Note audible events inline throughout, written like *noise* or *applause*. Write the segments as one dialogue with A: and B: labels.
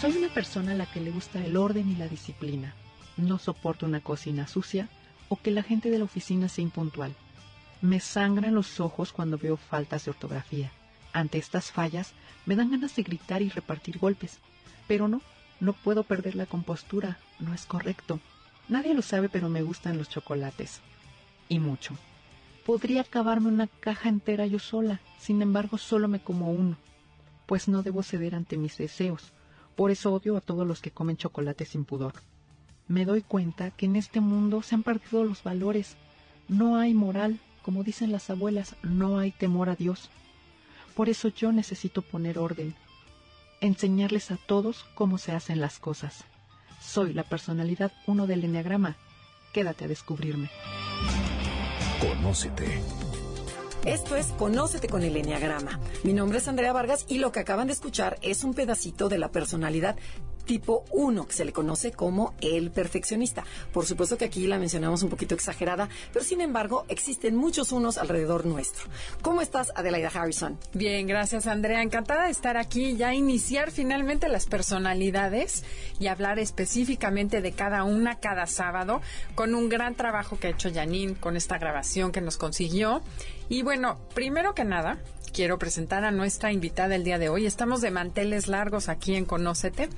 A: Soy una persona a la que le gusta el orden y la disciplina. No soporto una cocina sucia o que la gente de la oficina sea impuntual. Me sangran los ojos cuando veo faltas de ortografía. Ante estas fallas me dan ganas de gritar y repartir golpes. Pero no, no puedo perder la compostura. No es correcto. Nadie lo sabe, pero me gustan los chocolates. Y mucho. Podría acabarme una caja entera yo sola. Sin embargo, solo me como uno. Pues no debo ceder ante mis deseos por eso odio a todos los que comen chocolate sin pudor. Me doy cuenta que en este mundo se han perdido los valores. No hay moral, como dicen las abuelas, no hay temor a Dios. Por eso yo necesito poner orden, enseñarles a todos cómo se hacen las cosas. Soy la personalidad uno del Enneagrama. Quédate a descubrirme.
B: Conócete.
C: Esto es Conócete con el Enneagrama. Mi nombre es Andrea Vargas y lo que acaban de escuchar es un pedacito de la personalidad tipo 1, que se le conoce como el perfeccionista. Por supuesto que aquí la mencionamos un poquito exagerada, pero sin embargo existen muchos unos alrededor nuestro. ¿Cómo estás, Adelaida Harrison?
D: Bien, gracias, Andrea. Encantada de estar aquí, ya iniciar finalmente las personalidades y hablar específicamente de cada una cada sábado, con un gran trabajo que ha hecho Janine con esta grabación que nos consiguió. Y bueno, primero que nada, quiero presentar a nuestra invitada el día de hoy. Estamos de manteles largos aquí en Conócete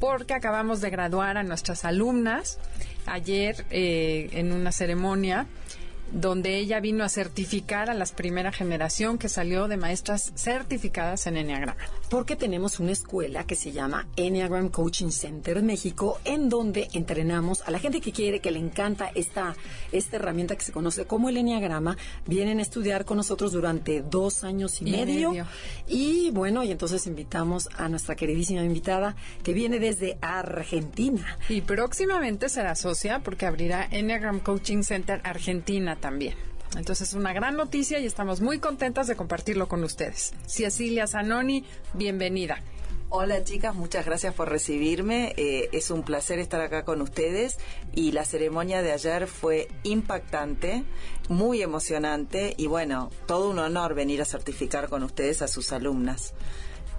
D: porque acabamos de graduar a nuestras alumnas ayer eh, en una ceremonia donde ella vino a certificar a la primera generación que salió de maestras certificadas en Enneagram.
C: Porque tenemos una escuela que se llama Enneagram Coaching Center México, en donde entrenamos a la gente que quiere, que le encanta esta, esta herramienta que se conoce como el Enneagrama. Vienen a estudiar con nosotros durante dos años y, medio. medio. Y bueno, y entonces invitamos a nuestra queridísima invitada que viene desde Argentina.
D: Y próximamente será socia porque abrirá Enneagram Coaching Center Argentina también. Entonces es una gran noticia y estamos muy contentas de compartirlo con ustedes. Cecilia Zanoni, bienvenida.
E: Hola chicas, muchas gracias por recibirme. Eh, es un placer estar acá con ustedes y la ceremonia de ayer fue impactante, muy emocionante y bueno, todo un honor venir a certificar con ustedes a sus alumnas.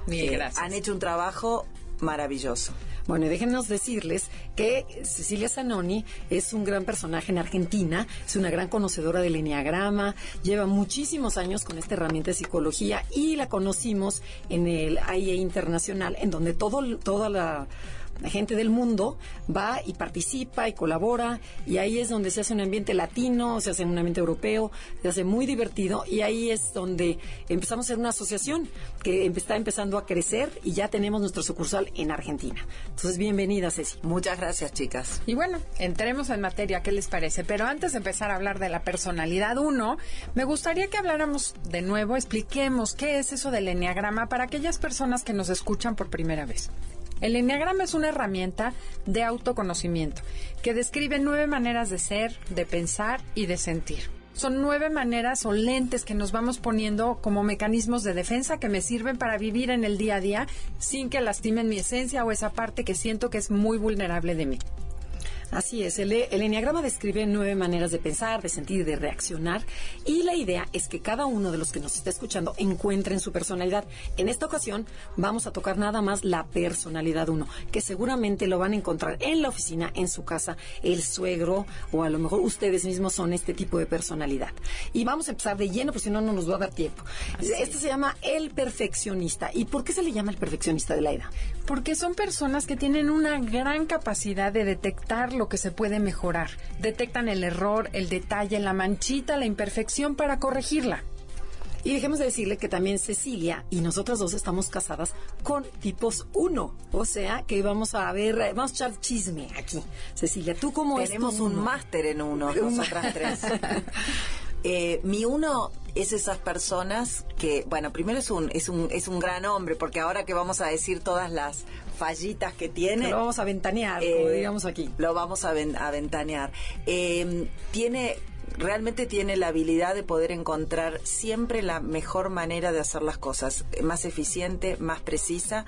D: Bien, eh, gracias.
E: Han hecho un trabajo maravilloso.
C: Bueno, y déjenos decirles que Cecilia Zanoni es un gran personaje en Argentina, es una gran conocedora del Enneagrama, lleva muchísimos años con esta herramienta de psicología y la conocimos en el AIE Internacional, en donde todo, toda la la gente del mundo va y participa y colabora y ahí es donde se hace un ambiente latino, se hace un ambiente europeo, se hace muy divertido y ahí es donde empezamos a ser una asociación que está empezando a crecer y ya tenemos nuestra sucursal en Argentina. Entonces, bienvenida Ceci.
E: Muchas gracias, chicas.
D: Y bueno, entremos en materia, ¿qué les parece? Pero antes de empezar a hablar de la personalidad 1, me gustaría que habláramos de nuevo, expliquemos qué es eso del enneagrama para aquellas personas que nos escuchan por primera vez. El Enneagrama es una herramienta de autoconocimiento que describe nueve maneras de ser, de pensar y de sentir. Son nueve maneras o lentes que nos vamos poniendo como mecanismos de defensa que me sirven para vivir en el día a día sin que lastimen mi esencia o esa parte que siento que es muy vulnerable de mí.
C: Así es, el, el Enneagrama describe nueve maneras de pensar, de sentir, de reaccionar y la idea es que cada uno de los que nos está escuchando encuentre en su personalidad. En esta ocasión vamos a tocar nada más la personalidad uno, que seguramente lo van a encontrar en la oficina, en su casa, el suegro o a lo mejor ustedes mismos son este tipo de personalidad. Y vamos a empezar de lleno, porque si no, no nos va a dar tiempo. Este se llama el perfeccionista. ¿Y por qué se le llama el perfeccionista de la edad?
D: Porque son personas que tienen una gran capacidad de detectar lo que se puede mejorar. Detectan el error, el detalle, la manchita, la imperfección para corregirla.
C: Y dejemos de decirle que también Cecilia y nosotras dos estamos casadas con tipos 1. O sea que vamos a ver, vamos a echar chisme aquí. Cecilia, ¿tú cómo
E: Tenemos un máster en uno, nosotras tres. *laughs* Eh, mi uno es esas personas que, bueno, primero es un, es un, es un gran hombre, porque ahora que vamos a decir todas las fallitas que tiene.
C: lo vamos a ventanear, como
E: eh,
C: digamos aquí.
E: Lo vamos a, a ventanear. Eh, tiene realmente tiene la habilidad de poder encontrar siempre la mejor manera de hacer las cosas, más eficiente, más precisa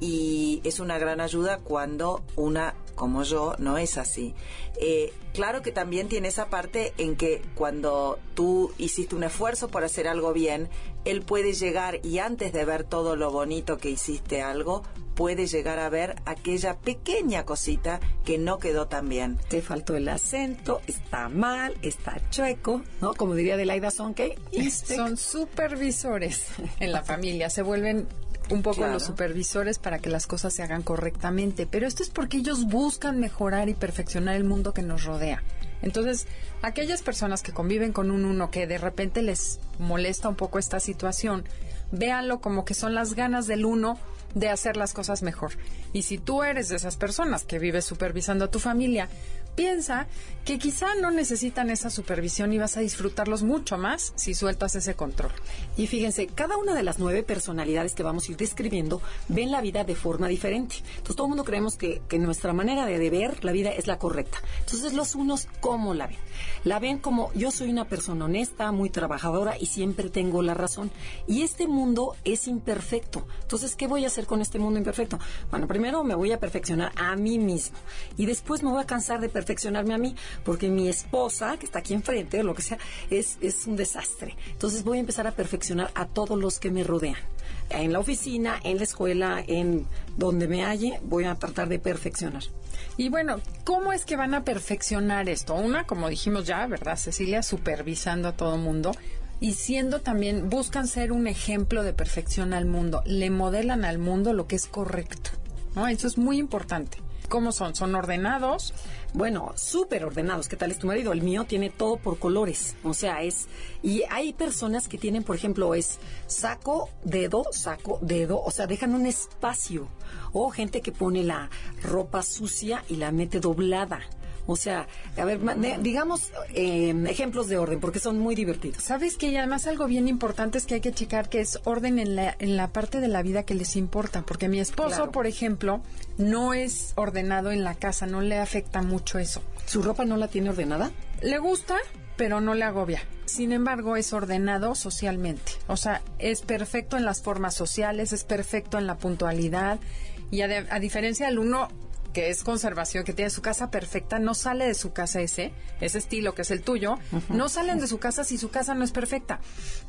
E: y es una gran ayuda cuando una como yo no es así. Eh, claro que también tiene esa parte en que cuando tú hiciste un esfuerzo por hacer algo bien, él puede llegar y antes de ver todo lo bonito que hiciste algo, puede llegar a ver aquella pequeña cosita que no quedó tan bien.
C: Te faltó el acento, está mal, está chueco, ¿no? Como diría Delaida Sonke.
D: Son supervisores en la *laughs* familia, se vuelven un poco los supervisores para que las cosas se hagan correctamente, pero esto es porque ellos buscan mejorar y perfeccionar el mundo que nos rodea. Entonces, aquellas personas que conviven con un uno que de repente les molesta un poco esta situación, véanlo como que son las ganas del uno de hacer las cosas mejor. Y si tú eres de esas personas que vives supervisando a tu familia, piensa que quizá no necesitan esa supervisión y vas a disfrutarlos mucho más si sueltas ese control.
C: Y fíjense, cada una de las nueve personalidades que vamos a ir describiendo ven la vida de forma diferente. Entonces todo el mundo creemos que, que nuestra manera de, ver la vida es la correcta. Entonces los unos, ¿cómo la ven? La ven como yo soy una persona honesta, muy trabajadora y siempre tengo la razón. Y este mundo es imperfecto. Entonces, ¿qué voy a hacer con este mundo imperfecto? Bueno, primero me voy a perfeccionar a mí mismo y después me voy a cansar de perfeccionarme a mí, porque mi esposa, que está aquí enfrente, o lo que sea, es, es un desastre. Entonces voy a empezar a perfeccionar a todos los que me rodean. En la oficina, en la escuela, en donde me halle, voy a tratar de perfeccionar.
D: Y bueno, ¿cómo es que van a perfeccionar esto? Una, como dijimos ya, ¿verdad, Cecilia? Supervisando a todo mundo y siendo también, buscan ser un ejemplo de perfección al mundo, le modelan al mundo lo que es correcto, ¿no? Eso es muy importante. ¿Cómo son? ¿Son ordenados?
C: Bueno, súper ordenados. ¿Qué tal es tu marido? El mío tiene todo por colores. O sea, es... Y hay personas que tienen, por ejemplo, es saco, dedo, saco, dedo. O sea, dejan un espacio. O gente que pone la ropa sucia y la mete doblada. O sea, a ver, digamos em, ejemplos de orden, porque son muy divertidos.
D: Sabes que y además algo bien importante es que hay que checar que es orden en la, en la parte de la vida que les importa, porque mi esposo, por ejemplo, no es ordenado en la casa, no le afecta mucho eso.
C: ¿Su ropa no la tiene ordenada?
D: Le gusta, pero no le agobia. Sin embargo, es ordenado socialmente. O sea, es perfecto en las formas sociales, es perfecto en la puntualidad. Y a, a diferencia del uno, que es conservación, que tiene su casa perfecta, no sale de su casa ese, ese estilo que es el tuyo, no salen de su casa si su casa no es perfecta.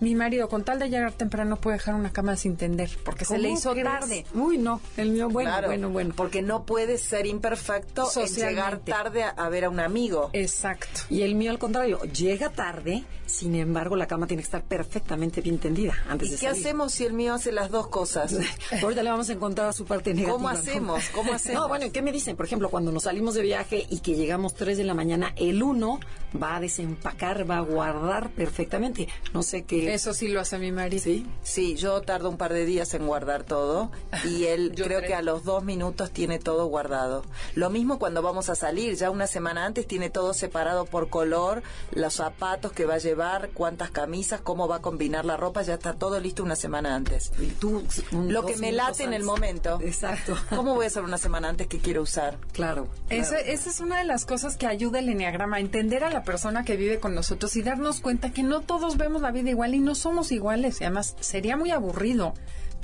D: Mi marido, con tal de llegar temprano, puede dejar una cama sin tender, porque se le hizo tarde.
C: Uy, no, el mío, bueno, bueno, bueno.
E: Porque no puede ser imperfecto en llegar tarde a, ver a un amigo.
D: Exacto.
C: Y el mío, al contrario, llega tarde, sin embargo, la cama tiene que estar perfectamente bien tendida antes
E: ¿Y qué hacemos si el mío hace las dos cosas? *laughs*
C: Ahorita le vamos a encontrar a su parte negativa.
E: ¿Cómo hacemos? ¿Cómo *laughs* hacemos?
C: No, bueno, ¿qué me dicen, por ejemplo, cuando nos salimos de viaje y que llegamos 3 de la mañana, el uno va a desempacar, va a guardar perfectamente. No sé qué.
D: Eso sí lo hace mi marido.
E: Sí, sí yo tardo un par de días en guardar todo y él *laughs* creo, que a los dos minutos tiene todo guardado. Lo mismo cuando vamos a salir, ya una semana antes tiene todo separado por color, los zapatos que va a llevar, cuántas camisas, cómo va a combinar la ropa, ya está todo listo una semana antes.
C: Y tú,
E: lo que me late en el momento.
C: Exacto.
E: ¿Cómo voy a hacer una semana antes que quiero usar?
C: Claro.
D: esa es una de las cosas que ayuda el enneagrama, a entender a la persona que vive con nosotros y darnos cuenta que no todos vemos la vida igual y no somos iguales. Y además sería muy aburrido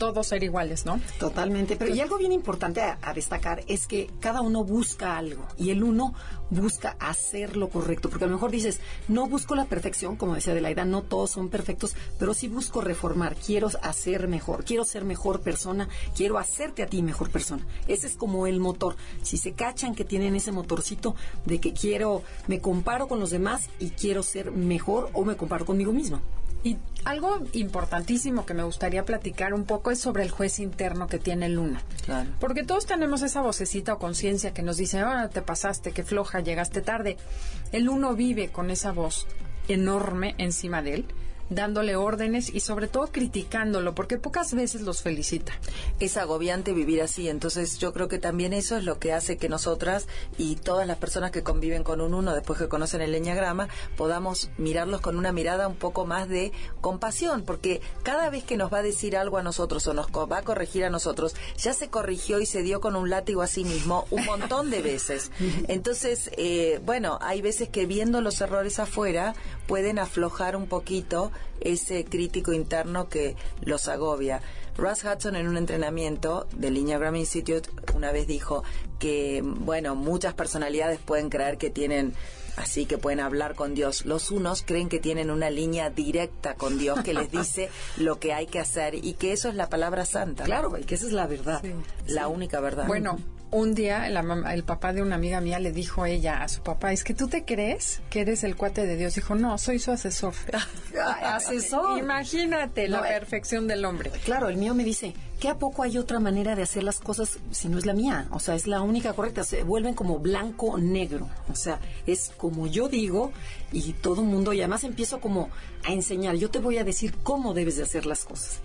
D: todos ser iguales, ¿no?
C: Totalmente. Pero y algo bien importante a, destacar es que cada uno busca algo y el uno busca hacer lo correcto. Porque a lo mejor dices, no busco la perfección, como decía Adelaida, no todos son perfectos, pero sí busco reformar, quiero hacer mejor, quiero ser mejor persona, quiero hacerte a ti mejor persona. Ese es como el motor. Si se cachan que tienen ese motorcito de que quiero, me comparo con los demás y quiero ser mejor o me comparo conmigo mismo.
D: Y algo importantísimo que me gustaría platicar un poco es sobre el juez interno que tiene Luna. Claro. Porque todos tenemos esa vocecita o conciencia que nos dice, ahora te pasaste, que floja, llegaste tarde. El uno vive con esa voz enorme encima de él, dándole órdenes y sobre todo criticándolo, porque pocas veces los felicita.
E: Es agobiante vivir así, entonces yo creo que también eso es lo que hace que nosotras y todas las personas que conviven con un uno después que conocen el leñagrama podamos mirarlos con una mirada un poco más de compasión, porque cada vez que nos va a decir algo a nosotros o nos va a corregir a nosotros, ya se corrigió y se dio con un látigo a sí mismo un montón de veces. *laughs* Entonces, eh, bueno, hay veces que viendo los errores afuera pueden aflojar un poquito ese crítico interno que los agobia. Russ Hudson en un entrenamiento del Lineagram Institute una vez dijo que, bueno, muchas personalidades pueden creer que tienen así que pueden hablar con Dios. Los unos creen que tienen una línea directa con Dios que les dice *laughs* lo que hay que hacer y que eso es la palabra santa.
C: Claro, y que esa es la verdad.
E: la única verdad.
D: Bueno, un día el papá de una amiga mía le dijo a ella, a su papá, es que tú te crees que eres el cuate de Dios. Dijo, no, soy su asesor. *laughs*
C: asesor.
D: Imagínate la eh, perfección del hombre.
C: Claro, el mío me dice, ¿qué a poco hay otra manera de hacer las cosas si no es la mía? O sea, es la única correcta. Se vuelven como blanco negro. O sea, es como yo digo y todo el mundo, y además empiezo como a enseñar. Yo te voy a decir cómo debes de hacer las cosas.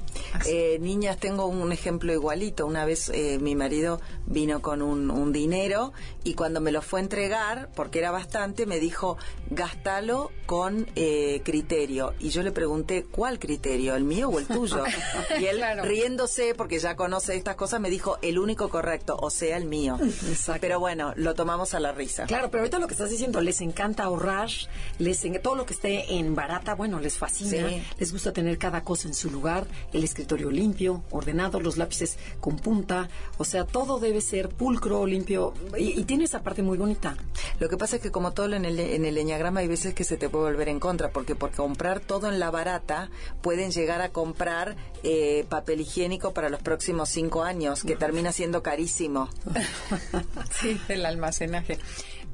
E: Eh, niñas, tengo un ejemplo igualito. Una vez eh, mi marido vino con un, un, dinero y cuando me lo fue a entregar, porque era bastante, me dijo, gástalo con eh, criterio. Y yo le pregunté, ¿cuál criterio? ¿El mío o el tuyo? *laughs* y él, riéndose, porque ya conoce estas cosas, me dijo, el único correcto, o sea, el mío. Pero bueno, lo tomamos a la risa.
C: Claro, pero ahorita lo que estás diciendo, les encanta ahorrar, les todo lo que esté en barata, bueno, les fascina, les gusta tener cada cosa en su lugar, el escritorio limpio, ordenado, los lápices con punta, o sea, todo debe ser pulcro, limpio, y, tiene esa parte muy bonita.
E: Lo que pasa es que como todo en el, en el leñagrama hay veces que se te puede volver en contra, porque por comprar todo en la barata pueden llegar a comprar eh, papel higiénico para los próximos cinco años, que termina siendo carísimo. *laughs*
D: sí, el almacenaje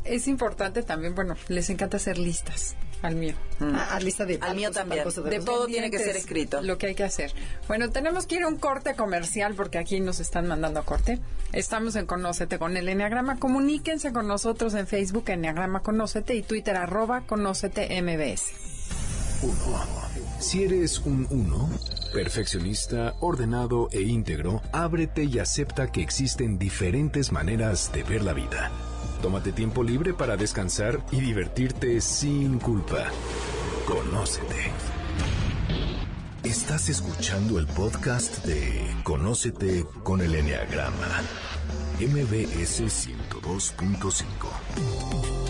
D: es importante también, bueno, les encanta hacer listas al mío.
C: Mm. Ah, lista de
E: al mío también. De, todo tiene que ser escrito.
D: Lo que hay que hacer. Bueno, tenemos que ir a un corte comercial porque aquí nos están mandando a corte. Estamos en Conócete con el Enneagrama. Comuníquense con nosotros en Facebook, Enneagrama Conócete y Twitter, arroba Conócete MBS.
B: Uno. Si eres un uno, perfeccionista, ordenado e íntegro, ábrete y acepta que existen diferentes maneras de ver la vida. Tómate tiempo libre para descansar y divertirte sin culpa. Conócete. Estás escuchando el podcast de Conócete con el Enneagrama. MBS 102.5.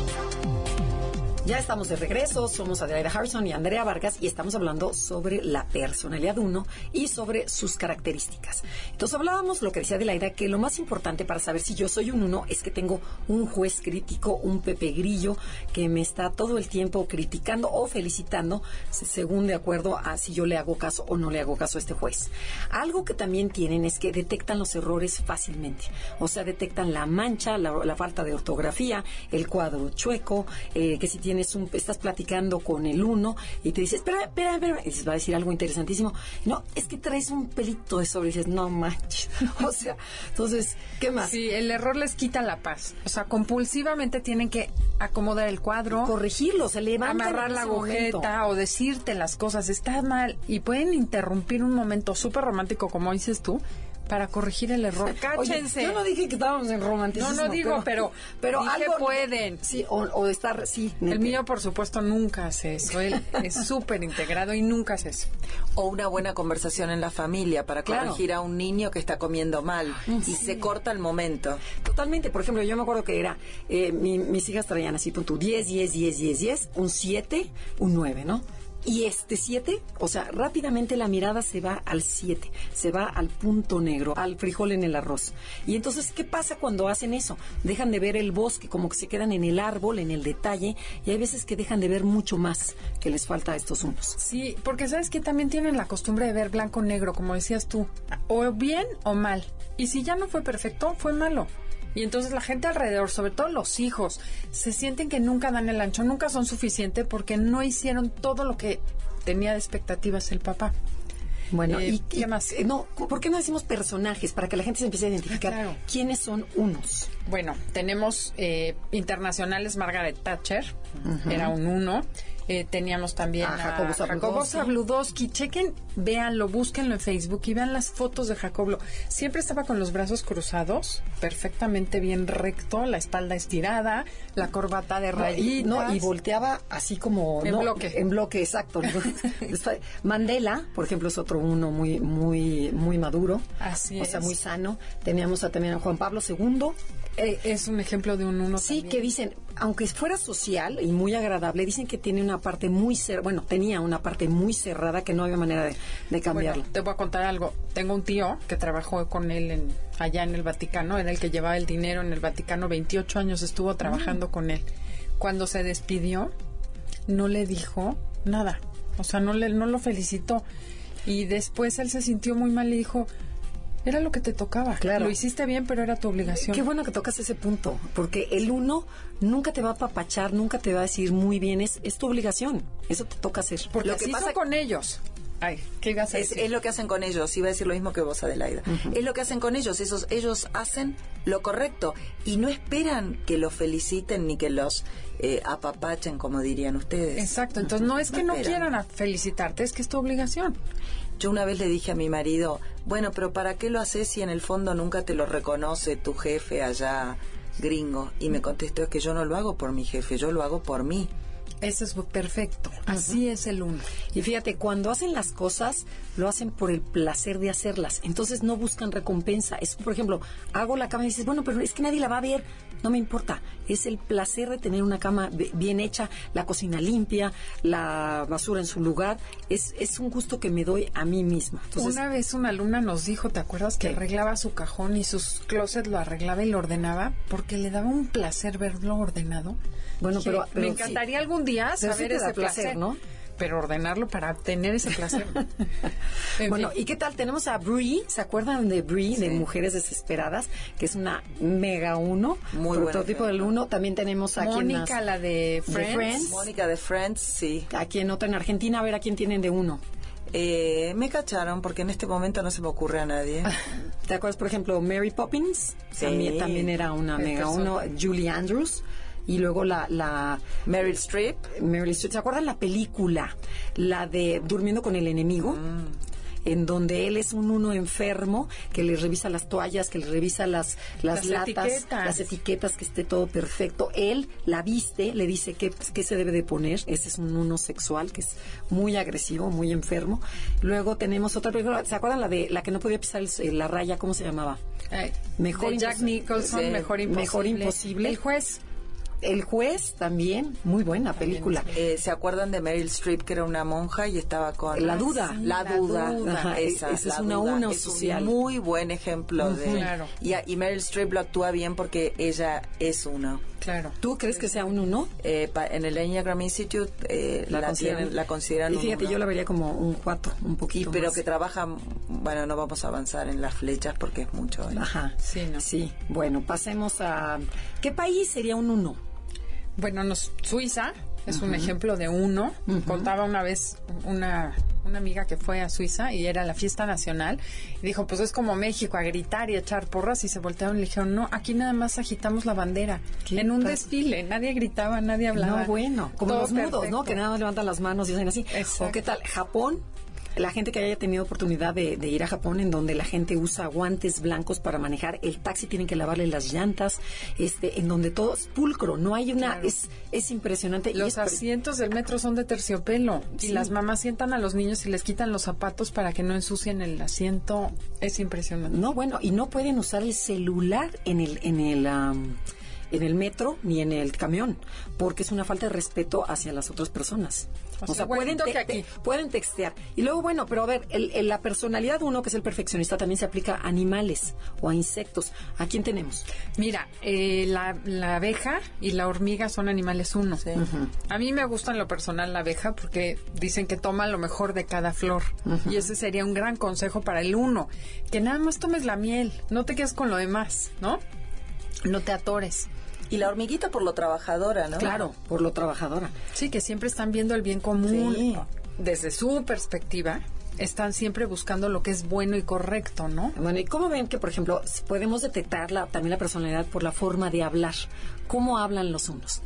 C: Ya estamos de regreso, somos Adelaida Harrison y Andrea Vargas y estamos hablando sobre la personalidad uno y sobre sus características. Entonces hablábamos lo que decía Adelaida, que lo más importante para saber si yo soy un uno es que tengo un juez crítico, un Pepe Grillo, que me está todo el tiempo criticando o felicitando según de acuerdo a si yo le hago caso o no le hago caso a este juez. Algo que también tienen es que detectan los errores fácilmente, o sea, detectan la mancha, la, falta de ortografía, el cuadro chueco, eh, que si tiene estás platicando con el uno y te dice, espera, espera, espera, y va a decir algo interesantísimo. No, es que traes un pelito de sobre y dices, no manches. *laughs* o sea, entonces, ¿qué más?
D: Sí, el error les quita la paz. O sea, compulsivamente tienen que acomodar el cuadro,
C: corregirlo, se levantan
D: amarrar la agujeta o decirte las cosas, está mal y pueden interrumpir un momento súper romántico como dices tú para corregir el error. *laughs* Cáchense.
C: yo no dije que estábamos en romanticismo.
D: No, no digo, pero, pero, algo pueden.
C: Sí, o, estar, sí.
D: El mío, por supuesto, nunca hace eso. Él *laughs* es súper integrado y nunca hace eso.
E: O una buena conversación en la familia para corregir a un niño que está comiendo mal y se corta el momento.
C: Totalmente. Por ejemplo, yo me acuerdo que era, eh, mis hijas traían así, punto 10, 10, 10, 10, 10, un 7, un 9, ¿no? Y este 7, o sea, rápidamente la mirada se va al 7, se va al punto negro, al frijol en el arroz. Y entonces, ¿qué pasa cuando hacen eso? Dejan de ver el bosque, como que se quedan en el árbol, en el detalle, y hay veces que dejan de ver mucho más que les falta a estos unos.
D: Sí, porque sabes que también tienen la costumbre de ver blanco-negro, como decías tú, o bien o mal. Y si ya no fue perfecto, fue malo. Y entonces la gente alrededor, sobre todo los hijos, se sienten que nunca dan el ancho, nunca son suficientes porque no hicieron todo lo que tenía de expectativas el papá.
C: Bueno, eh, ¿y qué más? Eh, no, ¿por qué no decimos personajes para que la gente se empiece a identificar quiénes son unos?
D: Bueno, tenemos eh, internacionales Margaret Thatcher, era un uno. Eh, teníamos también
C: A
D: a
C: Jacobo
D: Jacobo
C: Zabludowski.
D: Zabludowski. Chequen, véanlo, búsquenlo en Facebook y vean las fotos de Jacobo. Siempre estaba con los brazos cruzados, perfectamente bien recto, la espalda estirada, la corbata de
C: No, y,
D: rayitas.
C: no, y volteaba así como...
D: En
C: no,
D: bloque.
C: En bloque, exacto. *laughs* Mandela, por ejemplo, es otro uno muy muy muy maduro.
D: Así
C: O sea,
D: es.
C: muy sano. Teníamos a, también a Juan Pablo II.
D: Eh, es un ejemplo de un uno
C: Sí,
D: también.
C: que dicen, aunque fuera social y muy agradable, dicen que tiene una parte muy cerrada, bueno, tenía una parte muy cerrada que no había manera de, de cambiarla.
D: Bueno, te voy a contar algo. Tengo un tío que trabajó con él en, allá en el Vaticano, era el que llevaba el dinero en el Vaticano, 28 años estuvo trabajando con él. Cuando se despidió, no le dijo nada, o sea, no, le, no lo felicitó. Y después él se sintió muy mal y dijo, era lo que te tocaba.
C: Claro.
D: Lo hiciste bien, pero era tu obligación.
C: Qué bueno que tocas ese punto, porque el uno nunca te va a apapachar, nunca te va a decir muy bien, es, es tu obligación, eso te toca hacer.
D: Porque
E: Lo que
D: así
E: pasa-
D: con ellos. Ay, ¿qué ibas a
E: Es,
D: decir?
E: es lo que hacen con ellos, iba a decir lo mismo que vos, Adelaida. Es lo que hacen con ellos, esos, ellos hacen lo correcto y no esperan que los feliciten ni que los eh, apapachen, como dirían ustedes.
D: Exacto, entonces no es que no
E: esperan.
D: quieran felicitarte, es que es tu obligación.
E: Yo una vez le dije a mi marido, bueno, pero ¿para qué lo haces si en el fondo nunca te lo reconoce tu jefe allá gringo? Y me contestó, es que yo no lo hago por mi jefe, yo lo hago por mí.
D: Eso es perfecto. Así es el uno.
C: Y fíjate, cuando hacen las cosas, lo hacen por el placer de hacerlas. Entonces no buscan recompensa. Es, por ejemplo, hago la cama y dices, bueno, pero es que nadie la va a ver. No me importa. Es el placer de tener una cama bien hecha, la cocina limpia, la basura en su lugar. Es, es un gusto que me doy a mí misma. Entonces,
D: Una vez una alumna nos dijo, ¿te acuerdas que
C: ¿Qué?
D: arreglaba su cajón y sus closets lo arreglaba y lo ordenaba? Porque le daba un placer verlo ordenado.
C: Bueno,
D: Dije,
C: pero- pero
D: me
C: sí.
D: encantaría algún día
C: Pero sí te da
D: ese
C: placer,
D: placer,
C: ¿no?
D: Pero ordenarlo para tener ese placer. *laughs* En
C: Bueno,
D: fin.
C: ¿y qué tal? Tenemos a Brie, ¿se acuerdan de Brie, de. Mujeres Desesperadas? Que es una mega uno,
E: Muy
C: prototipo del uno. También tenemos a
D: Mónica, la de
C: De
D: Friends.
E: Mónica de Friends, sí.
C: Aquí en otra en Argentina, a ver a quién tienen de uno.
E: Eh, me cacharon porque en este momento no se me ocurre a nadie. *laughs*
C: ¿Te acuerdas, por ejemplo, Mary Poppins?
E: Sí.
C: También, también era una mega
D: persona.
C: uno. Julie Andrews. Y luego la, la
E: Meryl Streep.
C: Meryl Streep. ¿Se acuerdan la película? La de Durmiendo con el enemigo. En donde él es un uno enfermo que le revisa las toallas, que le revisa las, las,
D: Las
C: latas,
D: etiquetas.
C: las etiquetas, que esté todo perfecto. Él la viste, le dice qué, qué se debe de poner. Ese es un uno sexual que es muy agresivo, muy enfermo. Luego tenemos otra película. ¿Se acuerdan la de la que no podía pisar el- la raya? ¿Cómo se llamaba?
D: Ay,
C: Mejor
D: de Jack. Nicholson, mejor imposible.
C: Mejor Imposible.
D: El juez.
C: El juez también, muy buena película.
E: Eh, ¿Se acuerdan de Meryl Streep, que era una monja y estaba con...
C: La duda.
E: La
D: La
E: duda.
D: duda.
C: Ajá,
E: esa,
C: esa es
E: la
C: una
E: duda.
C: uno
E: Es
C: social.
E: un muy buen ejemplo de...
D: Claro.
E: Y, a- y Meryl Streep lo actúa bien porque ella es uno.
D: Claro.
C: ¿Tú crees que sea un uno?
E: Eh, pa- en el Enneagram Institute eh, la, tienen- la consideran
C: Y
E: un
C: fíjate,
E: uno.
C: yo la vería como un cuatro, un
E: Y-
C: poquito
E: pero
C: más.
E: que trabaja, bueno, no vamos a avanzar en las flechas porque es mucho. ¿eh?
C: Ajá.
D: Sí, ¿no?
C: Sí, bueno, pasemos a... ¿Qué país sería un uno?
D: Bueno, nos, Suiza es un ejemplo de uno. Contaba una vez una, una amiga que fue a Suiza y era la fiesta nacional y dijo, pues es como México, a gritar y a echar porras y se voltearon y le dijeron, no, aquí nada más agitamos la bandera.
C: ¿Qué
D: En un desfile, nadie gritaba, nadie hablaba.
C: No, bueno, como
D: Todo
C: los mudos, ¿no? Que nada más levantan las manos y hacen así.
D: Exacto.
C: ¿O qué tal? Japón, la gente que haya tenido oportunidad de, de ir a Japón, en donde la gente usa guantes blancos para manejar, el taxi tienen que lavarle las llantas, este, en donde todo es pulcro, no hay una,
D: Claro.
C: es, es impresionante. y
D: Los
C: es
D: asientos del metro son de terciopelo
C: Sí.
D: y las mamás sientan a los niños y les quitan los zapatos para que no ensucien el asiento. Es impresionante.
C: No, bueno, y no pueden usar el celular en el, en el, en el metro ni en el camión, porque es una falta de respeto hacia las otras personas.
D: O
C: O,
D: sea,
C: sea, pueden, te-
D: aquí.
C: te- pueden textear. Y luego, bueno, pero a ver, el- el- la personalidad uno, que es el perfeccionista, también se aplica a animales o a insectos. ¿A quién tenemos?
D: Mira, eh, la, la abeja y la hormiga son animales uno. A mí me gusta en lo personal la abeja porque dicen que toma lo mejor de cada flor. Y ese sería un gran consejo para el uno. Que nada más tomes la miel, no te quedes con lo demás, ¿no? No te atores.
E: Y la hormiguita por lo trabajadora, ¿no?
C: Claro, por lo trabajadora.
D: Sí, que siempre están viendo el bien común.
E: Sí.
D: Desde su perspectiva, están siempre buscando lo que es bueno y correcto, ¿no?
C: Bueno, ¿y cómo ven que, por ejemplo, podemos detectar la- también la personalidad por la forma de hablar? ¿Cómo hablan los unos?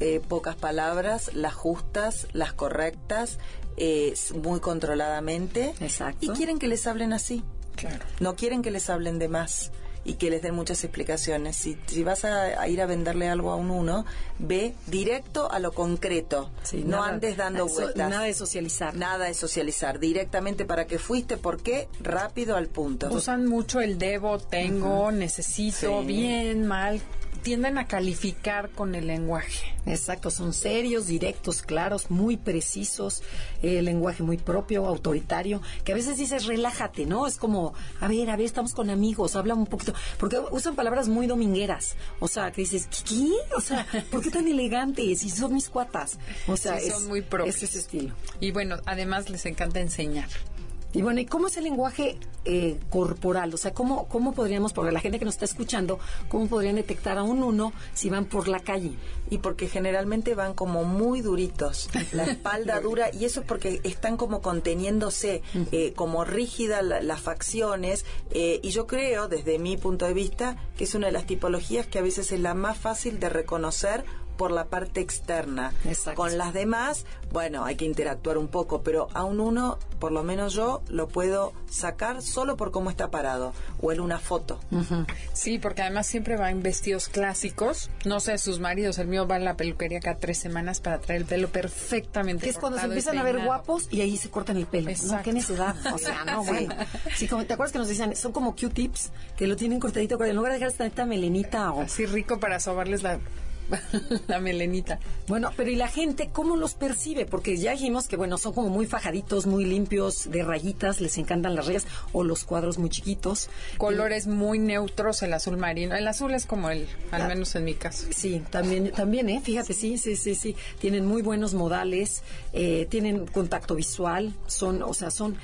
E: eh, pocas palabras, las justas, las correctas, eh, muy controladamente.
C: Exacto.
E: Y quieren que les hablen así.
D: Claro.
E: No quieren que les hablen de más y que les den muchas explicaciones. Si, si vas a, a ir a venderle algo a un uno, ve directo a lo concreto.
C: Sí,
E: no
C: nada-
E: andes dando vueltas.
C: Nada de socializar.
E: Nada de socializar. Directamente para qué fuiste, por qué, rápido al punto.
D: Usan mucho el debo, tengo, necesito,
E: Sí.
D: bien, mal. Tienden a calificar con el lenguaje.
C: Exacto, son serios, directos, claros, muy precisos, eh, lenguaje muy propio, autoritario, que a veces dices relájate, ¿no? Es como, a ver, a ver, estamos con amigos, habla un poquito, porque usan palabras muy domingueras, o sea, que dices, ¿qué? O sea, ¿por qué tan elegantes? Y son mis cuatas, o sea,
D: Sí,
C: es,
D: son muy propios.
C: es ese estilo.
D: Y bueno, además les encanta enseñar.
C: Y bueno, ¿y cómo es el lenguaje eh, corporal? O sea, ¿cómo, ¿cómo podríamos, porque la gente que nos está escuchando, cómo podrían detectar a un uno si van por la calle?
E: Y porque generalmente van como muy duritos, la espalda *laughs* dura, y eso es porque están como conteniéndose, eh, como rígidas la- las facciones, eh, y yo creo, desde mi punto de vista, que es una de las tipologías que a veces es la más fácil de reconocer por la parte externa.
C: Exacto.
E: Con las demás, bueno, hay que interactuar un poco, pero a un uno, por lo menos yo, lo puedo sacar solo por cómo está parado, o en una foto.
D: Sí, porque además siempre van vestidos clásicos. No sé, sus maridos, el mío va a la peluquería cada tres semanas para traer el pelo perfectamente.
C: Que es cuando se empiezan a ver guapos y ahí se cortan el pelo. No, qué necesidad. O sea, no, bueno. Sí, como, ¿te acuerdas que nos decían? Son como Q-tips, que lo tienen cortadito, en lugar de dejar esta neta melenita o...
D: Así rico para sobarles la, *laughs* la melenita.
C: Bueno, pero ¿y la gente cómo los percibe? Porque ya dijimos que, bueno, son como muy fajaditos, muy limpios, de rayitas, les encantan las rayas, o los cuadros muy chiquitos.
D: Colores muy neutros, el azul marino. El azul es como el, al
C: Ah.
D: menos en mi caso.
C: Sí, también, también, ¿eh? Fíjate, sí, sí, sí, sí. Tienen muy buenos modales, eh, tienen contacto visual, son, o sea, son...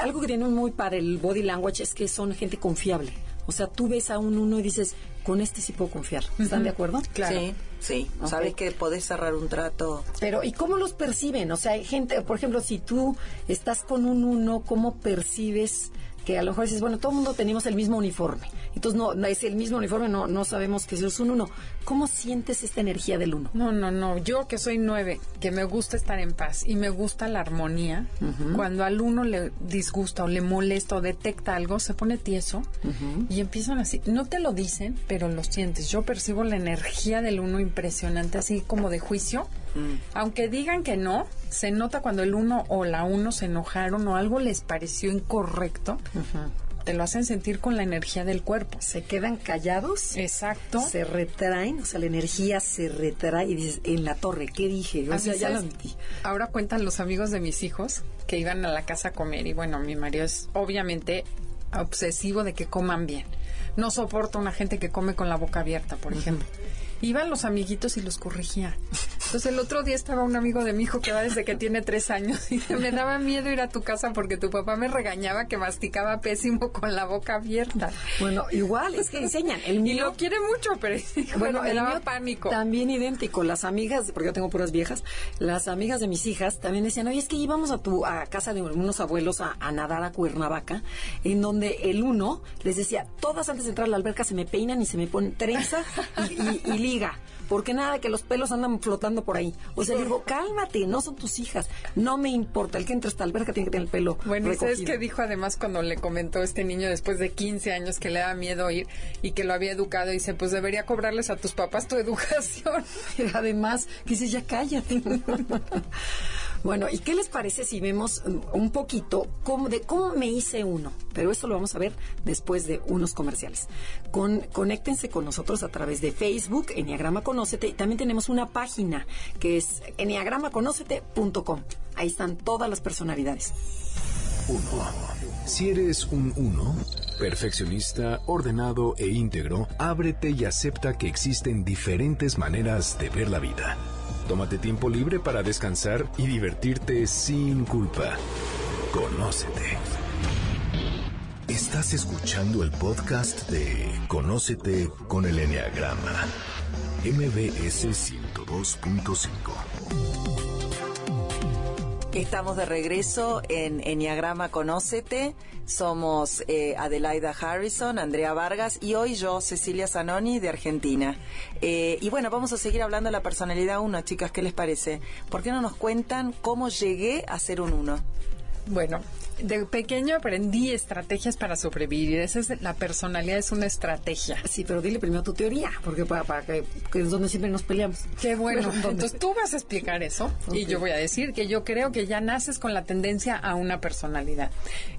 C: Algo que tienen muy para el body language es que son gente confiable. O sea, tú ves a un uno y dices, con este sí puedo confiar. ¿Están de acuerdo?
D: Claro.
E: Sí, sí. Sabes que podés cerrar un trato
C: Pero, ¿y cómo los perciben? O sea, hay gente, por ejemplo, si tú estás con un uno, ¿cómo percibes que a lo mejor dices, bueno, todo el mundo tenemos el mismo uniforme? Entonces, no, no es el mismo uniforme, no, no sabemos que es un uno. ¿Cómo sientes esta energía del uno?
D: No, no, no. Yo que soy nueve, que me gusta estar en paz y me gusta la armonía, cuando al uno le disgusta o le molesta o detecta algo, se pone tieso y empiezan así. No te lo dicen, pero lo sientes. Yo percibo la energía del uno impresionante, así como de juicio. Aunque digan que no, se nota cuando el uno o la uno se enojaron o algo les pareció incorrecto. Te lo hacen sentir con la energía del cuerpo.
C: Se quedan callados.
D: Exacto.
C: Se retraen, o sea, la energía se retrae y dices, en la torre, ¿qué dije? O
D: Así
C: sea, ya lo.
D: Ahora cuentan los amigos de mis hijos que iban a la casa a comer y bueno, mi marido es obviamente obsesivo de que coman bien. No soporta una gente que come con la boca abierta, por ejemplo. Iban los amiguitos y los corregía. Entonces el otro día estaba un amigo de mi hijo que va desde que tiene tres años y *laughs* me daba miedo ir a tu casa porque tu papá me regañaba que masticaba pésimo con la boca abierta.
C: Bueno, igual, es que enseñan. *laughs* El
D: Y
C: mío,
D: lo quiere mucho, pero *laughs* bueno, me
C: el
D: daba
C: mío
D: pánico.
C: También idéntico. Las amigas, porque yo tengo puras viejas, las amigas de mis hijas también decían, oye, es que íbamos a tu a casa de unos abuelos a, a nadar a Cuernavaca, en donde el uno les decía, todas antes de entrar a la alberca se me peinan y se me ponen trenza y, y- y Porque nada, que los pelos andan flotando por ahí. O sea, digo, cálmate, no son tus hijas. No me importa. El que entra a esta alberca tiene que tener el pelo
D: Bueno, ¿y sabes
C: recogido.
D: qué dijo además cuando le comentó este niño después de 15 años que le da miedo ir y que lo había educado? Dice, pues debería cobrarles a tus papás tu *laughs* educación.
C: Además, que dices, ya cállate. Bueno, ¿y qué les parece si vemos un poquito cómo, de cómo me hice uno? Pero eso lo vamos a ver después de unos comerciales. Con, conéctense con nosotros a través de Facebook, Enneagrama Conócete, y también tenemos una página que es enneagramaconócete.com. Ahí están todas las personalidades.
B: 1. Si eres un 1, perfeccionista, ordenado e íntegro, ábrete y acepta que existen diferentes maneras de ver la vida. Tómate tiempo libre para descansar y divertirte sin culpa. Conócete. Estás escuchando el podcast de Conócete con el Enneagrama. MBS 102.5.
E: Estamos de regreso en Enneagrama Conócete. Somos eh, Adelaida Harrison, Andrea Vargas y hoy yo, Cecilia Zanoni, de Argentina. Eh, y bueno, vamos a seguir hablando de la personalidad 1, chicas, ¿qué les parece? ¿Por qué no nos cuentan cómo llegué a ser un 1?
D: Bueno, de pequeño aprendí estrategias para sobrevivir. Esa es la personalidad, es una estrategia.
C: Sí, pero dile primero tu teoría, porque para, para que, que, es donde siempre nos peleamos.
D: Qué bueno. *laughs* Entonces tú vas a explicar eso okay. y yo voy a decir que yo creo que ya naces con la tendencia a una personalidad.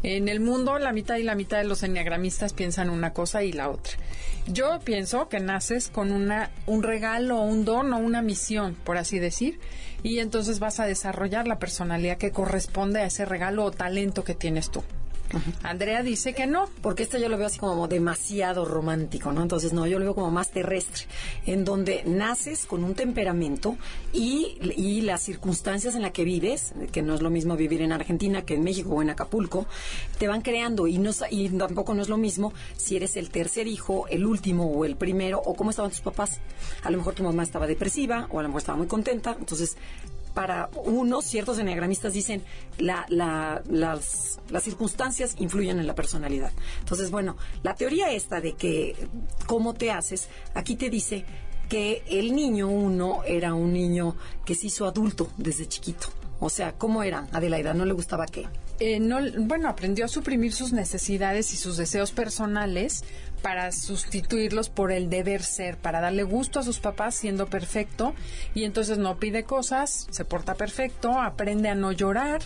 D: En el mundo, la mitad y la mitad de los enneagramistas piensan una cosa y la otra. Yo pienso que naces con una un regalo, un don o una misión, por así decir, y entonces vas a desarrollar la personalidad que corresponde a ese regalo o talento que tienes tú. Andrea dice que no.
C: Porque esto yo lo veo así como demasiado romántico, ¿no? Entonces, no, yo lo veo como más terrestre, en donde naces con un temperamento y, y las circunstancias en las que vives, que no es lo mismo vivir en Argentina que en México o en Acapulco, te van creando y, no, y tampoco no es lo mismo si eres el tercer hijo, el último o el primero, o cómo estaban tus papás. A lo mejor tu mamá estaba depresiva o a lo mejor estaba muy contenta, entonces para unos, ciertos enneagramistas dicen, la, la, las, las circunstancias influyen en la personalidad. Entonces, bueno, la teoría esta de que cómo te haces, aquí te dice que el niño uno era un niño que se hizo adulto desde chiquito. O sea, ¿cómo era? Adelaida, ¿no le gustaba qué?
D: Eh, no, bueno, aprendió a suprimir sus necesidades y sus deseos personales para sustituirlos por el deber ser, para darle gusto a sus papás siendo perfecto. Y entonces no pide cosas, se porta perfecto, aprende a no llorar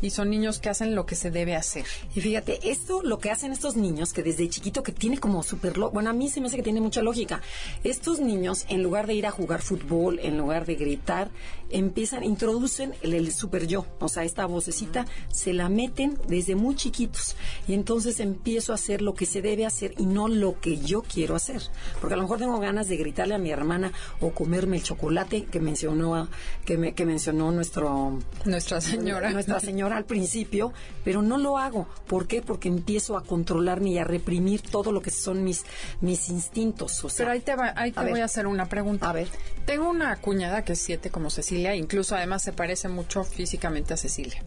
D: y son niños que hacen lo que se debe hacer.
C: Y fíjate, esto lo que hacen estos niños que desde chiquito que tiene como súper, bueno, a mí se me hace que tiene mucha lógica. Estos niños en lugar de ir a jugar fútbol, en lugar de gritar, empiezan, introducen el, el super yo, o sea, esta vocecita, se la meten desde muy chiquitos y entonces empiezo a hacer lo que se debe hacer y no lo que yo quiero hacer. Porque a lo mejor tengo ganas de gritarle a mi hermana o comerme el chocolate que mencionó, que, me, que mencionó nuestro...
D: Nuestra señora.
C: Nuestra señora al principio, pero no lo hago. ¿Por qué? Porque empiezo a controlarme y a reprimir todo lo que son mis, mis instintos. O sea,
D: pero ahí te, va, ahí te a voy ver. a hacer una pregunta.
C: A ver.
D: Tengo una cuñada que es siete como Cecilia, incluso además se parece mucho físicamente a Cecilia.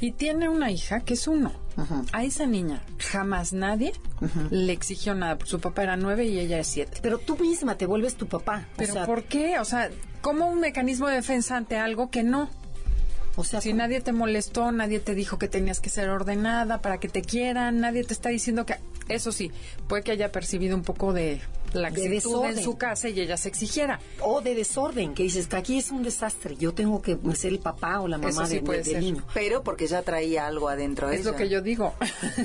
D: Y tiene una hija que es uno. Uh -huh. A esa niña jamás nadie uh -huh. le exigió nada. Su papá era nueve y ella es siete.
C: Pero tú misma te vuelves tu papá.
D: ¿Pero o sea, por qué? O sea, como un mecanismo de defensa ante algo que no. O sea, si ¿cómo? nadie te molestó, nadie te dijo que tenías que ser ordenada para que te quieran, nadie te está diciendo que eso sí, puede que haya percibido un poco de laxitud de en su casa y ella se exigiera.
C: O de desorden, que dices que aquí es un desastre, yo tengo que ser el papá o la mamá
D: sí
C: de, de, del niño.
E: Pero porque ya traía algo adentro
D: Es
E: ella.
D: lo que yo digo.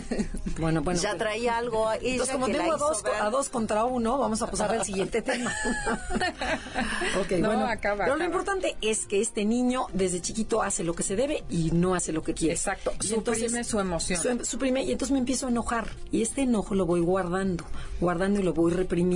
D: *laughs*
C: bueno, bueno.
E: Ya traía algo
C: Entonces, como
E: que
C: tengo
E: la
C: a dos,
E: hizo
C: a dos contra uno, vamos a pasar al siguiente *laughs* tema. *laughs* ok,
D: no,
C: bueno.
D: acaba,
C: pero
D: acaba.
C: lo importante es que este niño desde chiquito hace lo que se debe y no hace lo que quiere.
D: Exacto.
C: Y
D: suprime
C: entonces,
D: su emoción.
C: Su, suprime y entonces me empiezo a enojar. Y este enojo lo voy guardando, guardando y lo voy reprimiendo.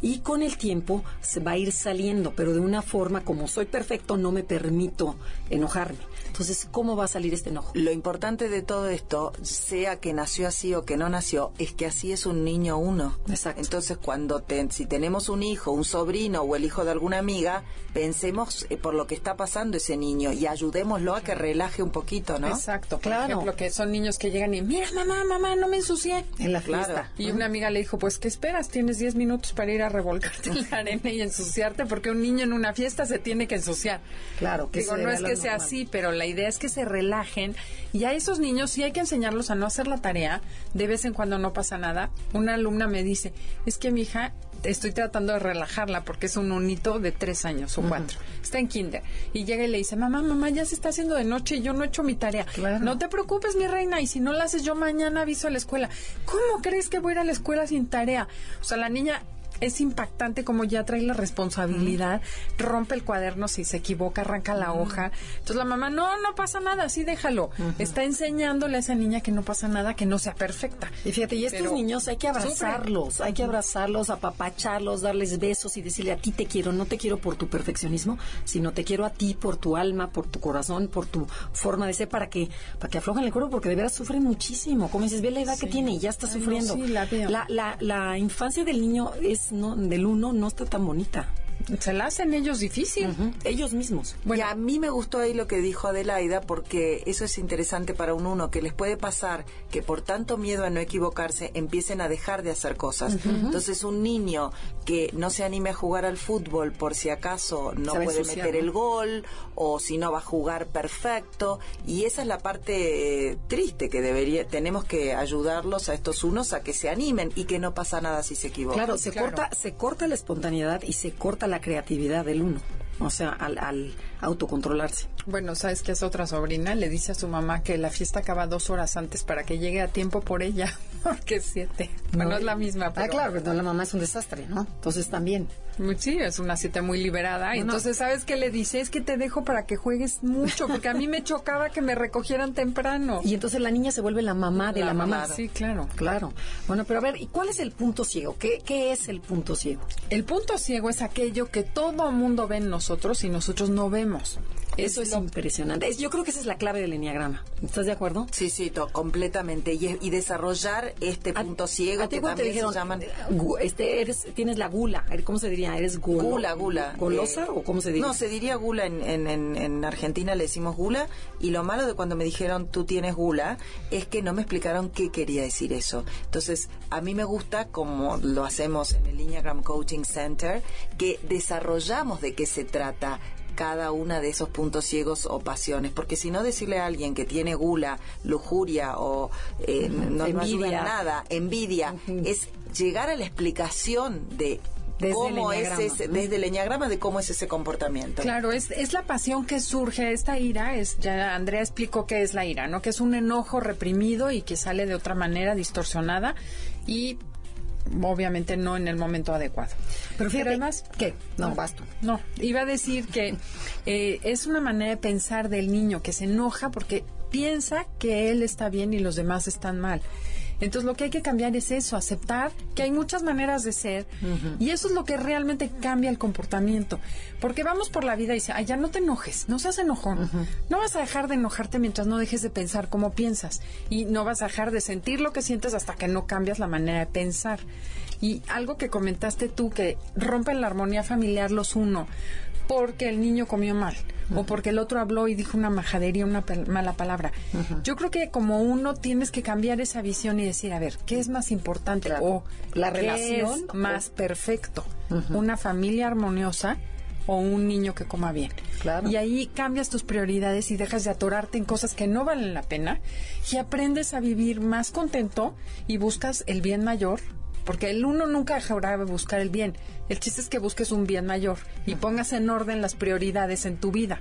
C: Y con el tiempo se va a ir saliendo, pero de una forma, como soy perfecto, no me permito enojarme. Entonces, ¿cómo va a salir este enojo?
E: Lo importante de todo esto, sea que nació así o que no nació, es que así es un niño uno.
C: Exacto.
E: Entonces, cuando te, si tenemos un hijo, un sobrino o el hijo de alguna amiga, pensemos eh, por lo que está pasando ese niño y ayudémoslo a que relaje un poquito, ¿no?
D: Exacto. Por
C: Claro.
D: ejemplo, que son niños que llegan y, mira, mamá, mamá, no me ensucié.
C: En la
E: Claro.
C: fiesta.
D: Y una amiga le dijo, pues, ¿qué esperas? Tienes 10 minutos para ir a revolcarte en la arena y ensuciarte, porque un niño en una fiesta se tiene que ensuciar.
C: Claro, que
D: Digo, no es que sea así, pero la idea es que se relajen. Y a esos niños sí hay que enseñarlos a no hacer la tarea. De vez en cuando no pasa nada. Una alumna me dice, es que mi hija estoy tratando de relajarla porque es un unito de tres años o cuatro. Está en kinder. Y llega y le dice, mamá, mamá, ya se está haciendo de noche y yo no he hecho mi tarea.
C: Claro.
D: No te preocupes, mi reina, y si no la haces yo mañana aviso a la escuela. ¿Cómo crees que voy a ir a la escuela sin tarea? O sea, la niña es impactante como ya trae la responsabilidad, rompe el cuaderno si se equivoca, arranca la hoja. Entonces la mamá, no, no pasa nada, sí déjalo. Está enseñándole a esa niña que no pasa nada, que no sea perfecta.
C: Y fíjate, y estos
D: Pero
C: niños hay que abrazarlos, hay que abrazarlos, apapacharlos, darles besos y decirle a ti te quiero, no te quiero por tu perfeccionismo, sino te quiero a ti por tu alma, por tu corazón, por tu forma de ser, para que para que aflojen el cuerpo, porque de veras sufren muchísimo. Como dices, ve la edad que tiene y ya está
D: Ay, no,
C: sufriendo.
D: sí, la veo.
C: la, la, la infancia del niño es no del uno no está tan bonita.
D: Se la hacen ellos difícil.
C: Ellos mismos.
E: y a mí me gustó ahí lo que dijo Adelaida porque eso es interesante para un uno, que les puede pasar que por tanto miedo a no equivocarse empiecen a dejar de hacer cosas. Entonces un niño que no se anime a jugar al fútbol por si acaso no puede
C: ensuciar,
E: meter
C: ¿no?
E: el gol o si no va a jugar perfecto y esa es la parte eh, triste que debería tenemos que ayudarlos a estos unos a que se animen y que no pasa nada si se equivocan.
C: Claro, se
D: Claro.
C: corta, se corta la espontaneidad y se corta la creatividad del uno. O sea, al, al autocontrolarse.
D: Bueno, sabes que es otra sobrina, le dice a su mamá que la fiesta acaba dos horas antes para que llegue a tiempo por ella, *laughs* porque siete. Bueno, es la misma,
C: Ah, claro, pero la mamá es un desastre, ¿no? Entonces también.
D: Muy- Sí, es una siete muy liberada.
C: No.
D: Entonces, ¿sabes qué le dice? Es que te dejo para que juegues mucho, porque a mí me chocaba que me recogieran temprano.
C: Y entonces la niña se vuelve la mamá de la, mamá.
D: Sí, claro.
C: Claro. Bueno, pero a ver, ¿y cuál es el punto ciego? ¿Qué, qué es el punto ciego?
D: El punto ciego es aquello que todo mundo ve en nosotros y nosotros no vemos.
C: Eso es
D: lo-
C: impresionante. Es- yo creo que esa es la clave del enneagrama. ¿Estás de acuerdo?
E: Sí, sí, to- completamente. Y, y desarrollar este punto ciego
C: ¿A
E: que
C: cuando te
E: también
C: dijeron,
E: se llaman...
C: eh, este, eres, tienes la gula? ¿Cómo se diría? ¿Eres gula?
E: Gula, gula.
C: ¿Golosa
E: Eh,
C: o cómo se diría?
E: No, se diría gula. En, en, en, en Argentina le decimos gula. Y lo malo de cuando me dijeron tú tienes gula es que no me explicaron qué quería decir eso. Entonces, a mí me gusta, como lo hacemos en el Enneagram Coaching Center, que desarrollamos de qué se trata cada una de esos puntos ciegos o pasiones, porque si no decirle a alguien que tiene gula, lujuria o eh, no,
C: Envidia.
E: nada, envidia, es llegar a la explicación de
C: Desde
E: cómo
C: el
E: es ese, desde el enneagrama de cómo es ese comportamiento.
D: Claro, es, es la pasión que surge, esta ira, es ya Andrea explicó qué es la ira, ¿no? Que es un enojo reprimido y que sale de otra manera distorsionada y obviamente no en el momento adecuado.
C: Pero fíjate,
D: además,
C: ¿qué? No, basta.
D: no, iba a decir que eh, es una manera de pensar del niño que se enoja porque piensa que él está bien y los demás están mal. Entonces lo que hay que cambiar es eso, aceptar que hay muchas maneras de ser y eso es lo que realmente cambia el comportamiento. Porque vamos por la vida y dice, ay, ya no te enojes, no seas enojón. No vas a dejar de enojarte mientras no dejes de pensar como piensas y no vas a dejar de sentir lo que sientes hasta que no cambias la manera de pensar. Y algo que comentaste tú, que rompen la armonía familiar los uno porque el niño comió mal o porque el otro habló y dijo una majadería, una mala palabra. Yo creo que como uno tienes que cambiar esa visión y decir, a ver, ¿qué es más importante?
C: Claro.
D: O
C: La
D: ¿qué
C: relación
D: es más perfecto, una familia armoniosa o un niño que coma bien.
C: Claro.
D: Y ahí cambias tus prioridades y dejas de atorarte en cosas que no valen la pena y aprendes a vivir más contento y buscas el bien mayor. Porque el uno nunca dejará de buscar el bien. El chiste es que busques un bien mayor y pongas en orden las prioridades en tu vida.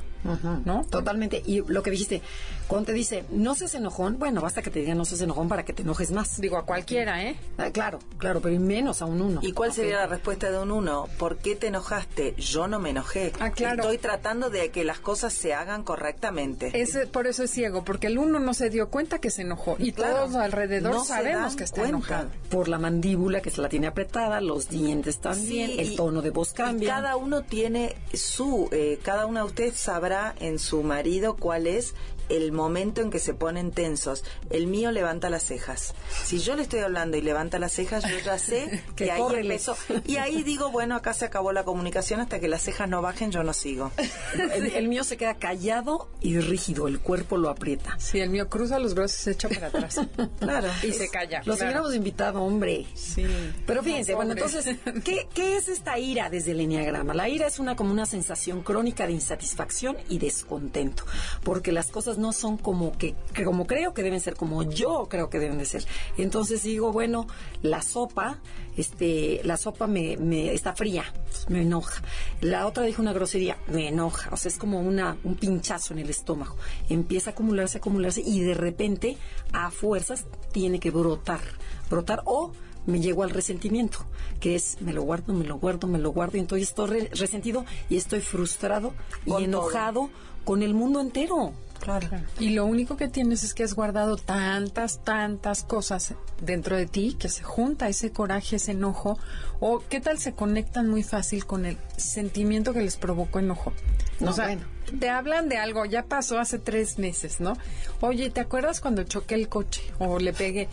D: ¿No?
C: Totalmente. Y lo que dijiste, cuando te dice, no seas enojón, bueno, basta que te digan no seas enojón para que te enojes más.
D: Digo, a cualquiera, ¿eh?
C: Ah, claro, claro, pero menos a un uno.
E: ¿Y cuál sería la respuesta de un uno? ¿Por qué te enojaste? Yo no me enojé.
D: Ah, claro.
E: Estoy tratando de que las cosas se hagan correctamente.
D: Ese, por eso es ciego, porque el uno no se dio cuenta que se enojó y
E: Claro.
D: todos alrededor
E: No
D: sabemos que está enojado.
C: Por la mandíbula que se la tiene apretada, los dientes también,
E: Sí,
C: el
E: y-
C: tono de voz
E: y
C: cambia.
E: cada uno tiene su, eh, cada una de ustedes sabrá en su marido cuál es el momento en que se ponen tensos. El mío levanta las cejas. Si yo le estoy hablando y levanta las cejas, yo ya sé *laughs*
C: Que
E: que ahí empezó. Y ahí digo, bueno, acá se acabó la comunicación hasta que las cejas no bajen, yo no sigo. *laughs*
C: El, el mío se queda callado y rígido, el cuerpo lo aprieta.
D: Sí, el mío cruza los brazos y se echa para atrás. *laughs*
E: Claro.
D: Y se calla.
C: Los
D: claro.
C: hubiéramos invitado, hombre.
D: Sí.
C: Pero fíjense,
D: No,
C: bueno, entonces, ¿qué, qué es esta ira desde el enneagrama? La ira es una como una sensación crónica de insatisfacción y descontento, porque las cosas no son como que, que como creo que deben ser, como yo creo que deben de ser. Entonces digo, bueno, la sopa, este, la sopa me, me está fría, me enoja. La otra dijo una grosería, me enoja. O sea, es como una, un pinchazo en el estómago. Empieza a acumularse, acumularse y de repente, a fuerzas, tiene que brotar, brotar o me llego al resentimiento, que es me lo guardo, me lo guardo, me lo guardo, y entonces estoy re- resentido y estoy frustrado y enojado con el mundo entero.
E: Claro.
D: Y lo único que tienes es que has guardado tantas, tantas cosas dentro de ti que se junta ese coraje, ese enojo, o qué tal se conectan muy fácil con el sentimiento que les provocó enojo.
C: No,
D: o sea,
C: bueno.
D: te hablan de algo, ya pasó hace tres meses, ¿no? Oye, ¿te acuerdas cuando choqué el coche o le pegué?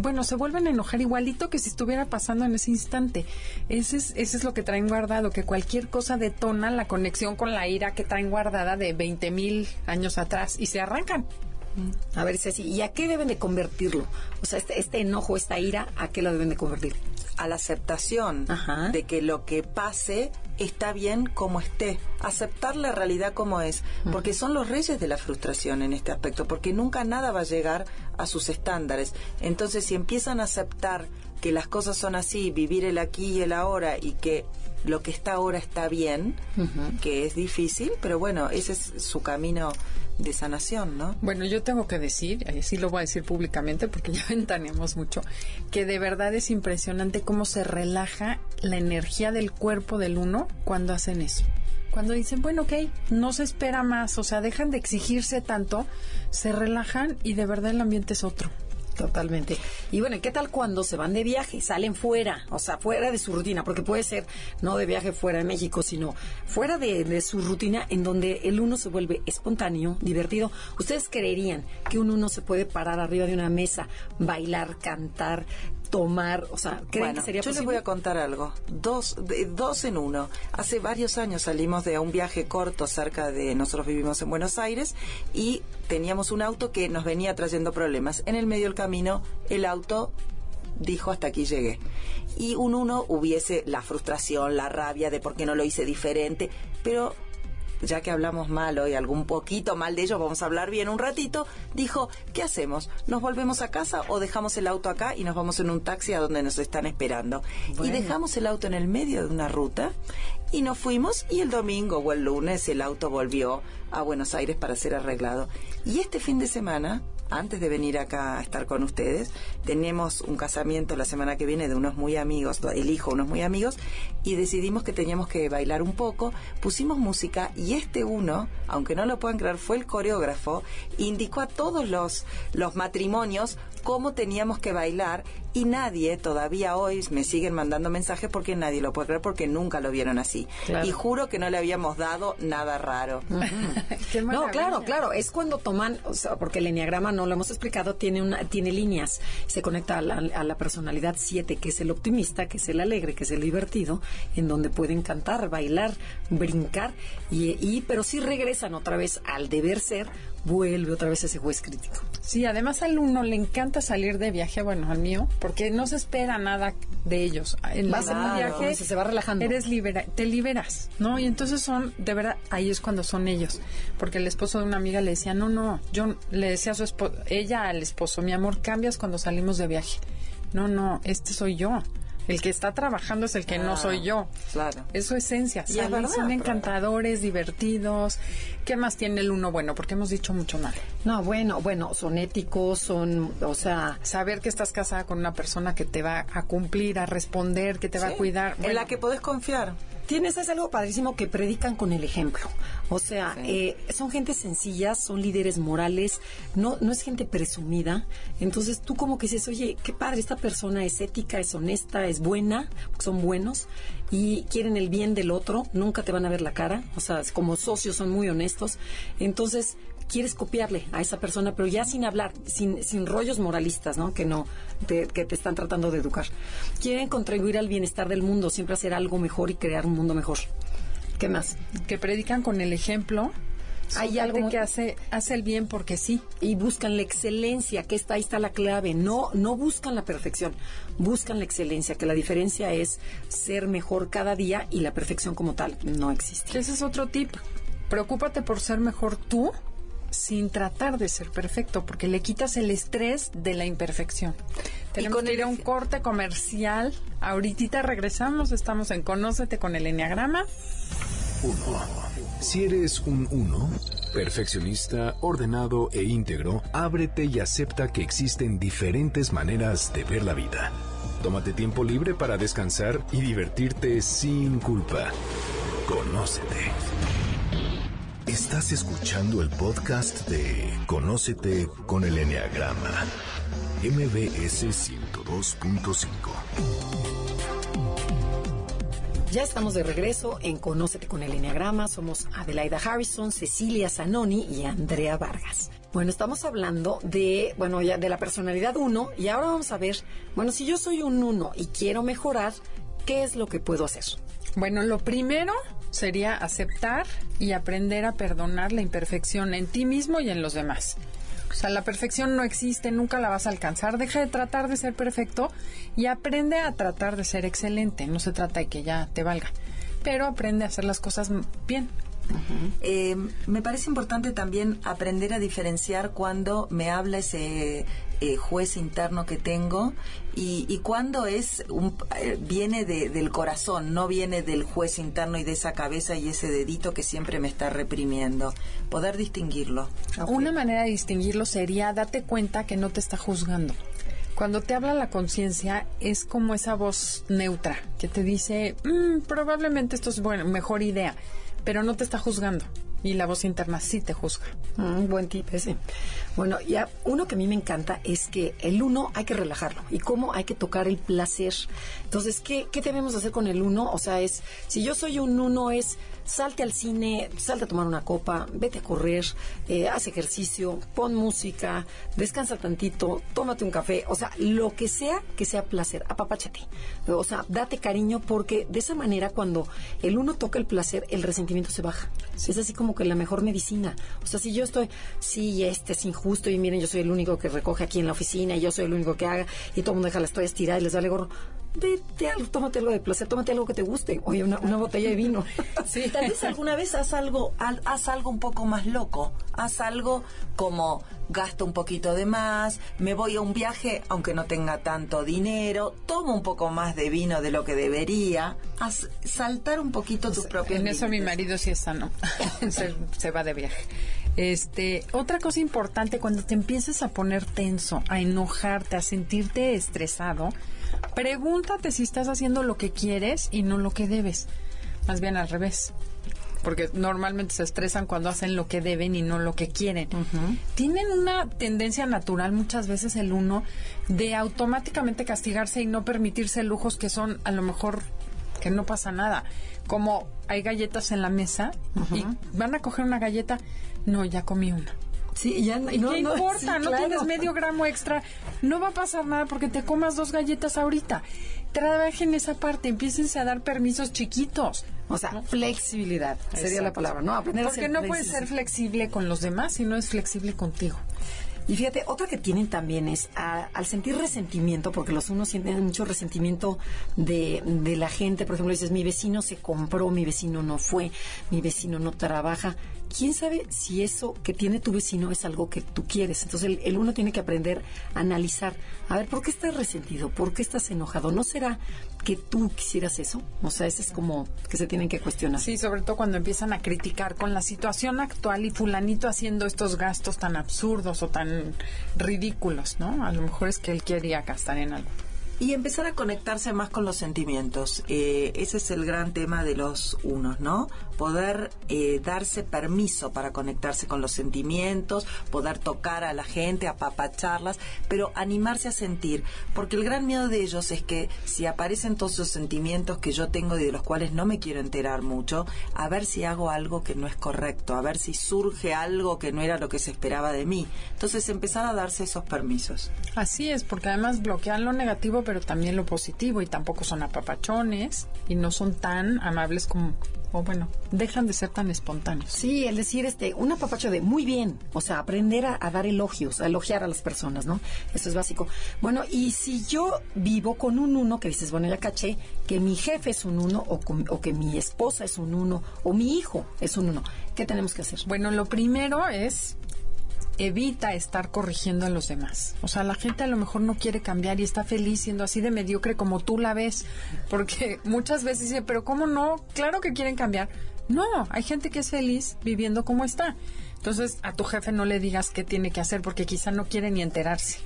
D: Bueno, se vuelven a enojar igualito que si estuviera pasando en ese instante. Ese es, ese es lo que traen guardado, que cualquier cosa detona la conexión con la ira que traen guardada de 20 mil años atrás y se arrancan.
C: A ver, Ceci, ¿y a qué deben de convertirlo? O sea, este, este enojo, esta ira, ¿a qué lo deben de convertir?
E: A la aceptación
C: Ajá.
E: de que lo que pase está bien como esté. Aceptar la realidad como es. Porque son los reyes de la frustración en este aspecto. Porque nunca nada va a llegar a sus estándares. Entonces, si empiezan a aceptar que las cosas son así, vivir el aquí y el ahora y que lo que está ahora está bien, que es difícil, pero bueno, ese es su camino de sanación, ¿no?
D: Bueno, yo tengo que decir, y así lo voy a decir públicamente porque ya *laughs* ventaneamos mucho, que de verdad es impresionante cómo se relaja la energía del cuerpo del uno cuando hacen eso. Cuando dicen, bueno, ok, no se espera más, o sea, dejan de exigirse tanto, se relajan y de verdad el ambiente es otro.
C: Totalmente. Y bueno, ¿y ¿qué tal cuando se van de viaje? Salen fuera, o sea, fuera de su rutina, porque puede ser no de viaje fuera de México, sino fuera de, de su rutina en donde el uno se vuelve espontáneo, divertido. ¿Ustedes creerían que un uno se puede parar arriba de una mesa, bailar, cantar, tomar? O sea, ¿creen
E: Bueno,
C: que sería
E: yo les voy a contar algo. Dos, de- dos en uno. Hace varios años salimos de un viaje corto cerca de nosotros vivimos en Buenos Aires y teníamos un auto que nos venía trayendo problemas. En el medio del camino el auto dijo hasta aquí llegué. Y un uno hubiese la frustración, la rabia de por qué no lo hice diferente, pero ya que hablamos mal hoy, algún poquito mal de ellos, vamos a hablar bien un ratito, dijo, ¿qué hacemos? ¿Nos volvemos a casa o dejamos el auto acá y nos vamos en un taxi a donde nos están esperando? Y dejamos el auto en el medio de una ruta y nos fuimos y el domingo o el lunes el auto volvió a Buenos Aires para ser arreglado. Y este fin de semana antes de venir acá a estar con ustedes, tenemos un casamiento la semana que viene de unos muy amigos, el hijo de unos muy amigos, y decidimos que teníamos que bailar un poco, pusimos música y este uno, aunque no lo puedan creer, fue el coreógrafo, indicó a todos los, los matrimonios cómo teníamos que bailar y nadie todavía hoy me siguen mandando mensajes porque nadie lo puede creer porque nunca lo vieron así.
C: Claro.
E: Y juro que no le habíamos dado nada raro. *laughs*
D: Qué
C: No, claro, claro, es cuando toman, o sea, porque el enneagrama no lo hemos explicado, tiene una tiene líneas, se conecta a la, a la personalidad 7, que es el optimista, que es el alegre, que es el divertido, en donde pueden cantar, bailar, brincar y, y pero si regresan otra vez al deber ser, vuelve otra vez ese juez crítico.
D: Sí, además al uno le encanta salir de viaje, bueno, al mío, porque no se espera nada de ellos. En
C: Va
D: en un
C: claro,
D: viaje
C: se- se va relajando.
D: Eres libera, te liberas, ¿no? Y entonces son, de verdad, ahí es cuando son ellos. Porque el esposo de una amiga le decía, no, no, yo le decía a su esposo, ella al esposo, mi amor, cambias cuando salimos de viaje. No, no, este soy yo. El que está trabajando es el que no
E: Ah,
D: soy yo.
E: claro.
D: Es su esencia.
E: Y es
D: Salen,
E: verdad,
D: son encantadores, divertidos. ¿Qué más tiene el uno bueno? Porque hemos dicho mucho mal.
C: No, bueno, bueno, son éticos, son, o sea,
D: saber que estás casada con una persona que te va a cumplir, a responder, que te va a cuidar.
E: En la que podés confiar.
C: Tienes es algo padrísimo que predican con el ejemplo. O sea,
E: Sí.
C: eh, son gente sencillas, son líderes morales, no, no es gente presumida. Entonces tú como que dices, oye, qué padre, esta persona es ética, es honesta, es buena, son buenos y quieren el bien del otro, nunca te van a ver la cara. O sea, como socios son muy honestos. Entonces quieres copiarle a esa persona, pero ya sin hablar, sin, sin rollos moralistas, ¿no? Que no, te, que te están tratando de educar. Quieren contribuir al bienestar del mundo, siempre hacer algo mejor y crear un mundo mejor. ¿Qué más?
D: que predican con el ejemplo.
C: Hay algo muy-
D: que hace, hace el bien porque sí.
C: Y buscan la excelencia, que está ahí está la clave. No, no buscan la perfección, buscan la excelencia, que la diferencia es ser mejor cada día y la perfección como tal no existe.
D: Ese es otro tip. Preocúpate por ser mejor tú sin tratar de ser perfecto, porque le quitas el estrés de la imperfección. Tenemos
E: con
D: que
E: el
D: ir a un corte comercial. Ahorita regresamos, estamos en Conócete con el Enneagrama.
B: 1. Si eres un 1, perfeccionista, ordenado e íntegro, ábrete y acepta que existen diferentes maneras de ver la vida. Tómate tiempo libre para descansar y divertirte sin culpa. Conócete. Estás escuchando el podcast de Conócete con el Enneagrama. MBS 102.5.
C: Ya estamos de regreso en Conócete con el Enneagrama. Somos Adelaida Harrison, Cecilia Zanoni y Andrea Vargas. Bueno, estamos hablando de, bueno, ya de la personalidad 1 y ahora vamos a ver, bueno, si yo soy un 1 y quiero mejorar, ¿qué es lo que puedo hacer?
D: Bueno, lo primero sería aceptar y aprender a perdonar la imperfección en ti mismo y en los demás. O sea, la perfección no existe, nunca la vas a alcanzar. Deja de tratar de ser perfecto y aprende a tratar de ser excelente. No se trata de que ya te valga, pero aprende a hacer las cosas bien.
E: Eh, me parece importante también aprender a diferenciar cuando me habla ese eh, juez interno que tengo y, y cuando es un, eh, viene de- del corazón, no viene del juez interno y de esa cabeza y ese dedito que siempre me está reprimiendo. Poder distinguirlo.
D: Una manera de distinguirlo sería date cuenta que no te está juzgando. Cuando te habla la conciencia es como esa voz neutra que te dice, "Mm, probablemente esto es bueno, mejor idea, pero no te está juzgando. Y la voz interna sí te juzga.
C: Mm, buen tip ese. Bueno, ya uno que a mí me encanta es que el uno hay que relajarlo y cómo hay que tocar el placer. Entonces, ¿qué, qué debemos hacer con el uno? O sea, es, si yo soy un uno, es salte al cine, salte a tomar una copa, vete a correr, eh, haz ejercicio, pon música, descansa tantito, tómate un café, o sea, lo que sea que sea placer, apapáchate. O sea, date cariño porque de esa manera cuando el uno toca el placer, el resentimiento se baja. Es así como que la mejor medicina. O sea, si yo estoy, sí, este es injusto y miren, yo soy el único que recoge aquí en la oficina y yo soy el único que haga y todo el mundo deja la estoy estirada y les vale gorro. Vete algo, tómate algo de placer, tómate algo que te guste. Oye, una, una botella de vino. *laughs*
E: Sí, tal vez alguna vez haz algo, al- haz algo un poco más loco. Haz algo como gasto un poquito de más, me voy a un viaje aunque no tenga tanto dinero, tomo un poco más de vino de lo que debería. Haz saltar un poquito tus propios
D: En eso mi marido sí está, ¿no? *laughs* se, se va de viaje. Este, otra cosa importante, cuando te empieces a poner tenso, a enojarte, a sentirte estresado, pregúntate si estás haciendo lo que quieres y no lo que debes. Más bien al revés. Porque normalmente se estresan cuando hacen lo que deben y no lo que quieren. Tienen una tendencia natural muchas veces el uno de automáticamente castigarse y no permitirse lujos que son a lo mejor que no pasa nada. Como hay galletas en la mesa y van a coger una galleta, no, ya comí una.
C: Sí, ya
D: ¿Y
C: no,
D: qué
C: no,
D: importa?
C: sí,
D: no tienes medio gramo extra. No va a pasar nada porque te comas dos galletas ahorita. Trabajen esa parte, empiécense a dar permisos chiquitos.
C: O sea, flexibilidad sería la palabra, ¿no? Aprender a
D: Porque
C: ser
D: no puedes ser flexible con los demás si no es flexible contigo.
C: Y fíjate, otra que tienen también es a- al sentir resentimiento, porque los unos sienten mucho resentimiento de, de la gente. Por ejemplo, dices, mi vecino se compró, mi vecino no fue, mi vecino no trabaja. ¿Quién sabe si eso que tiene tu vecino es algo que tú quieres? Entonces, el, el uno tiene que aprender a analizar. A ver, ¿por qué estás resentido? ¿Por qué estás enojado? ¿No será que tú quisieras eso? O sea, ese es como que se tienen que cuestionar.
D: Sí, sobre todo cuando empiezan a criticar con la situación actual y fulanito haciendo estos gastos tan absurdos o tan ridículos, ¿no? A lo mejor es que él quería gastar en algo.
E: Y empezar a conectarse más con los sentimientos. Eh, ese es el gran tema de los unos, ¿no? Poder eh, darse permiso para conectarse con los sentimientos, poder tocar a la gente, apapacharlas, pero animarse a sentir. Porque el gran miedo de ellos es que si aparecen todos esos sentimientos que yo tengo y de los cuales no me quiero enterar mucho, a ver si hago algo que no es correcto, a ver si surge algo que no era lo que se esperaba de mí. Entonces empezar a darse esos permisos.
D: Así es, porque además bloquean lo negativo, pero también lo positivo, y tampoco son apapachones y no son tan amables como, o bueno, dejan de ser tan espontáneos.
C: Sí, el decir este, un apapacho de muy bien, o sea, aprender a, a dar elogios, a elogiar a las personas, ¿no? Eso es básico. Bueno, y si yo vivo con un uno, que dices, bueno, ya caché que mi jefe es un uno, o, con- o que mi esposa es un uno, o mi hijo es un uno, ¿qué tenemos que hacer?
D: Bueno, lo primero es evita estar corrigiendo a los demás. O sea, la gente a lo mejor no quiere cambiar y está feliz siendo así de mediocre como tú la ves, porque *laughs* muchas veces dice, pero ¿cómo no? Claro que quieren cambiar. No, hay gente que es feliz viviendo como está. Entonces, a tu jefe no le digas qué tiene que hacer porque quizá no quiere ni enterarse.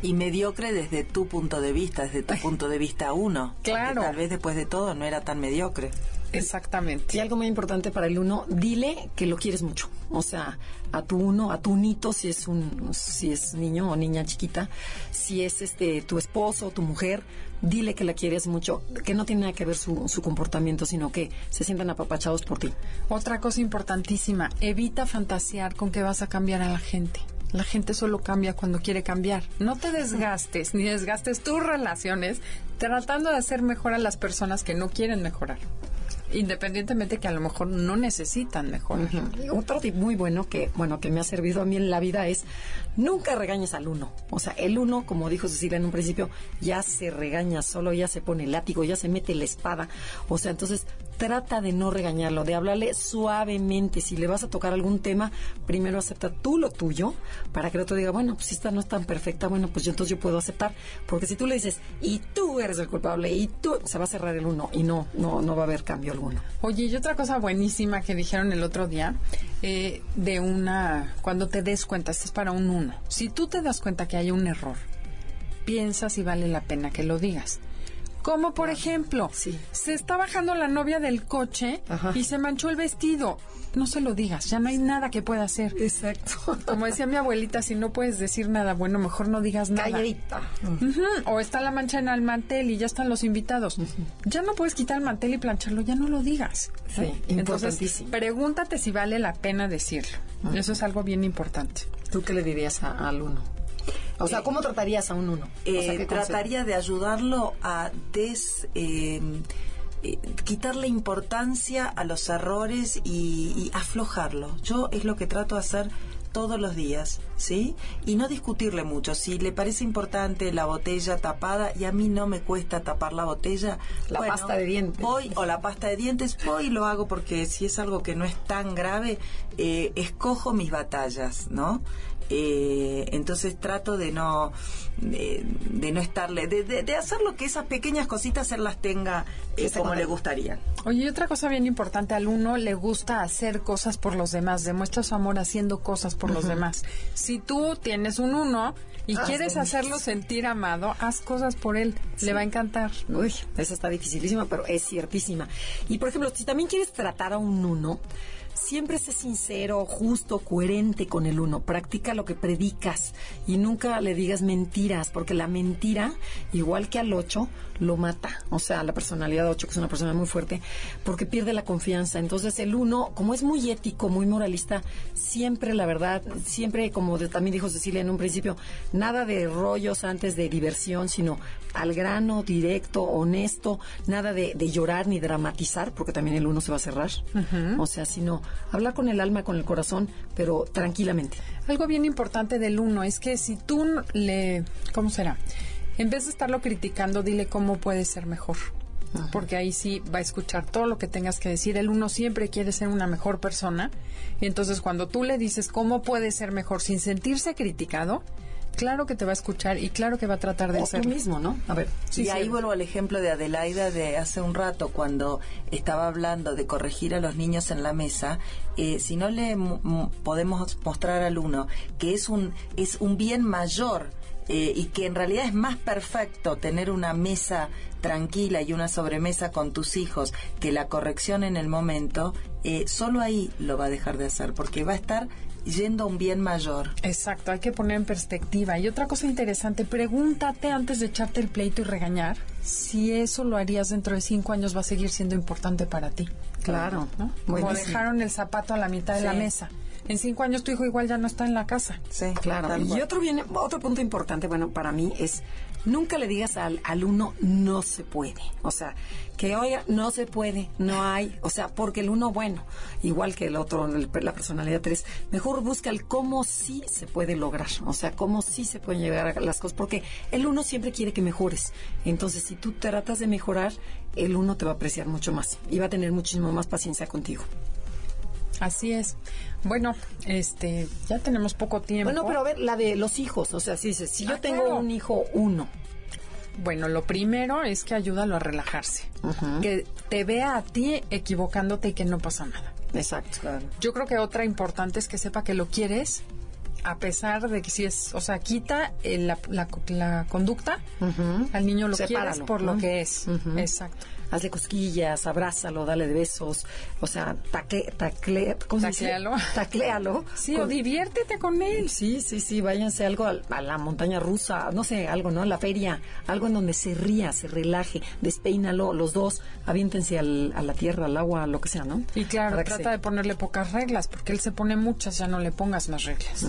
E: Y mediocre desde tu punto de vista, desde tu punto de vista uno.
D: Claro.
E: Tal vez después de todo no era tan mediocre.
D: Exactamente.
C: Y algo muy importante para el uno, dile que lo quieres mucho. O sea, a tu uno, a tu nito, si es un, si es niño o niña chiquita, si es este tu esposo o tu mujer, dile que la quieres mucho, que no tiene nada que ver su, su comportamiento, sino que se sientan apapachados por ti.
D: Otra cosa importantísima, evita fantasear con que vas a cambiar a la gente. La gente solo cambia cuando quiere cambiar. No te desgastes ni desgastes tus relaciones tratando de hacer mejor a las personas que no quieren mejorar independientemente que a lo mejor no necesitan mejor.
C: Otro tip muy bueno que, bueno, que me ha servido a mí en la vida es nunca regañes al uno. O sea, el uno, como dijo Cecilia en un principio, ya se regaña solo, ya se pone el látigo, ya se mete la espada. O sea, entonces trata de no regañarlo, de hablarle suavemente. Si le vas a tocar algún tema, primero acepta tú lo tuyo para que el otro diga, bueno, pues esta no es tan perfecta, bueno, pues yo entonces yo puedo aceptar. Porque si tú le dices, y tú eres el culpable, y tú, se va a cerrar el uno y no, no, no va a haber cambio alguno.
D: Oye, y otra cosa buenísima que dijeron el otro día, eh, de una, cuando te des cuenta, esto es para un uno. Si tú te das cuenta que hay un error, piensa si vale la pena que lo digas. Como por ejemplo, se está bajando la novia del coche y se manchó el vestido. No se lo digas, ya no hay nada que pueda hacer.
C: Exacto. *laughs*
D: Como decía mi abuelita, si no puedes decir nada bueno, mejor no digas nada.
C: Calladita.
D: O está la mancha en el mantel y ya están los invitados. Ya no puedes quitar el mantel y plancharlo, ya no lo digas.
C: Sí, Entonces,
D: pregúntate si vale la pena decirlo. Eso es algo bien importante.
C: ¿Tú qué le dirías al uno? O sea, ¿cómo tratarías a un uno?
E: Eh, trataría de ayudarlo a des... Eh, eh, quitarle importancia a los errores y, aflojarlo. Yo es lo que trato de hacer todos los días, ¿sí? Y no discutirle mucho. Si le parece importante la botella tapada y a mí no me cuesta tapar la botella,
C: la pasta de dientes.
E: Voy, o la pasta de dientes, voy y lo hago porque si es algo que no es tan grave, escojo mis batallas, ¿no? Eh, entonces trato de no de, no estarle de, de, hacer lo que esas pequeñas cositas él las tenga eh, como le gustaría
D: oye y otra cosa bien importante al uno le gusta hacer cosas por los demás demuestra su amor haciendo cosas por los demás si tú tienes un uno y quieres hacerlo sentir amado, haz cosas por él. Le va a encantar.
C: Uy, esa está dificilísima, pero es ciertísima. Y por ejemplo, si también quieres tratar a un uno, siempre sé sincero, justo, coherente con el uno. Practica lo que predicas y nunca le digas mentiras, porque la mentira, igual que al ocho, lo mata. O sea, la personalidad ocho, que es una persona muy fuerte, porque pierde la confianza. Entonces, el uno, como es muy ético, muy moralista, siempre, la verdad, siempre, como también dijo Cecilia en un principio, nada de rollos antes de diversión, sino al grano, directo, honesto, nada de, llorar ni dramatizar, porque también el uno se va a cerrar. O sea, sino hablar con el alma, con el corazón, pero tranquilamente.
D: Algo bien importante del uno es que si tú le, ¿cómo será? En vez de estarlo criticando, dile cómo puede ser mejor. Porque ahí sí va a escuchar todo lo que tengas que decir. El uno siempre quiere ser una mejor persona. Y entonces cuando tú le dices cómo puede ser mejor sin sentirse criticado, claro que te va a escuchar y claro que va a tratar de hacerlo.
C: mismo, ¿no?
E: A ver. y ahí vuelvo al ejemplo de Adelaida de hace un rato, cuando estaba hablando de corregir a los niños en la mesa. Eh, si no le podemos mostrar al uno que es un, es un bien mayor eh, y que en realidad es más perfecto tener una mesa tranquila y una sobremesa con tus hijos que la corrección en el momento, eh, solo ahí lo va a dejar de hacer, porque va a estar yendo a un bien mayor.
D: Exacto, hay que poner en perspectiva. Y otra cosa interesante, pregúntate antes de echarte el pleito y regañar si eso lo harías dentro de cinco años va a seguir siendo importante para ti.
C: Claro,
D: ¿no? Como dejaron el zapato a la mitad de la mesa en cinco años tu hijo igual ya no está en la casa.
C: Sí, claro. Y otro, viene, otro punto importante, bueno, para mí es nunca le digas al alumno no se puede. O sea, que oiga, no se puede, no hay. O sea, porque el uno, bueno, igual que el otro, la personalidad tres, mejor busca el cómo sí se puede lograr. O sea, cómo sí se pueden llegar a las cosas. Porque el uno siempre quiere que mejores. Entonces, si tú tratas de mejorar, el uno te va a apreciar mucho más y va a tener muchísimo más paciencia contigo.
D: Así es. Bueno, este, ya tenemos poco tiempo.
C: Bueno, pero a ver, la de los hijos, o sea, si, si yo ah, tengo un hijo, uno.
D: Bueno, lo primero es que ayúdalo a relajarse. Que te vea a ti equivocándote y que no pasa nada.
C: Exacto.
D: Yo creo que otra importante es que sepa que lo quieres, a pesar de que si es, o sea, quita la, la, conducta, al niño lo quieres por lo que es. Exacto.
C: Hazle cosquillas, abrázalo, dale de besos, o sea, tacle, tacle, ¿cómo se dice?
D: Tacléalo. *laughs*
C: Tacléalo.
D: Sí, o diviértete con él.
C: Sí, sí, sí, váyanse algo al- a, la montaña rusa, no sé, algo, ¿no? A la feria, algo en donde se ría, se relaje, despeínalo, los dos, aviéntense al- a la tierra, al agua, lo que sea, ¿no?
D: Y claro,
C: Para
D: trata
C: se-
D: de ponerle pocas reglas, porque él se pone muchas, ya no le pongas más reglas.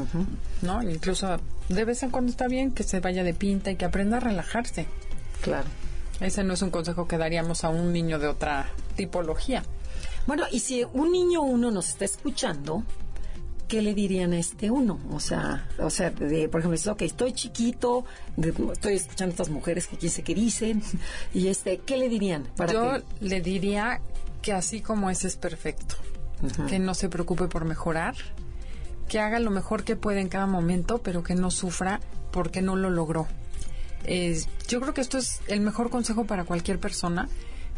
D: ¿No? Incluso de vez en cuando está bien que se vaya de pinta y que aprenda a relajarse.
C: Claro.
D: Ese no es un consejo que daríamos a un niño de otra tipología.
C: Bueno, y si un niño uno nos está escuchando, ¿qué le dirían a este uno? O sea, o sea, de, por ejemplo, dices, ok, estoy chiquito, de- estoy escuchando a estas mujeres que quién sé qué dicen, *laughs* y este, ¿qué le dirían? Para
D: Yo
C: que,
D: le diría que así como es, es perfecto. Que no se preocupe por mejorar, que haga lo mejor que pueda en cada momento, pero que no sufra porque no lo logró. Eh, yo creo que esto es el mejor consejo para cualquier persona.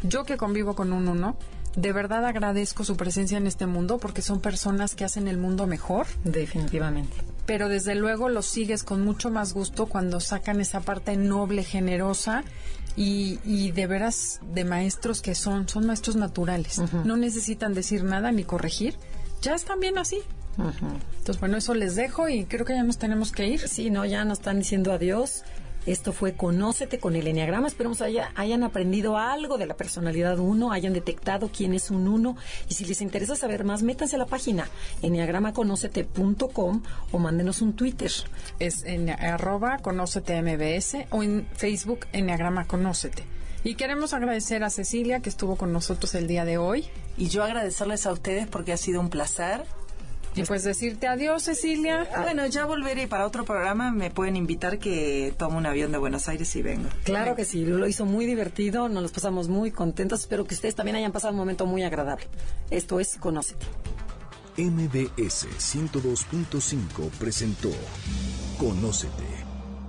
D: Yo que convivo con un uno, de verdad agradezco su presencia en este mundo porque son personas que hacen el mundo mejor
C: definitivamente.
D: pero desde luego los sigues con mucho más gusto cuando sacan esa parte noble, generosa y, y de veras de maestros que son, son maestros naturales. No necesitan decir nada ni corregir, ya están bien así. Entonces, bueno, eso les dejo y creo que ya nos tenemos que ir.
C: Sí, no, ya nos están diciendo adiós. Esto fue Conócete con el Enneagrama. Esperemos haya, hayan aprendido algo de la personalidad 1, hayan detectado quién es un 1. Y si les interesa saber más, métanse a la página enneagramaconocete.com o mándenos un Twitter.
D: Es en arroba conócete MBS o en Facebook Enneagrama Conócete. Y queremos agradecer a Cecilia que estuvo con nosotros el día de hoy.
E: Y yo agradecerles a ustedes porque ha sido un placer.
D: Y pues decirte adiós, Cecilia.
E: Ah, Bueno, ya volveré para otro programa. Me pueden invitar que tome un avión de Buenos Aires y vengo.
C: Claro que sí, lo hizo muy divertido, nos los pasamos muy contentos. Espero que ustedes también hayan pasado un momento muy agradable. Esto es Conócete.
B: MBS 102.5 presentó Conócete.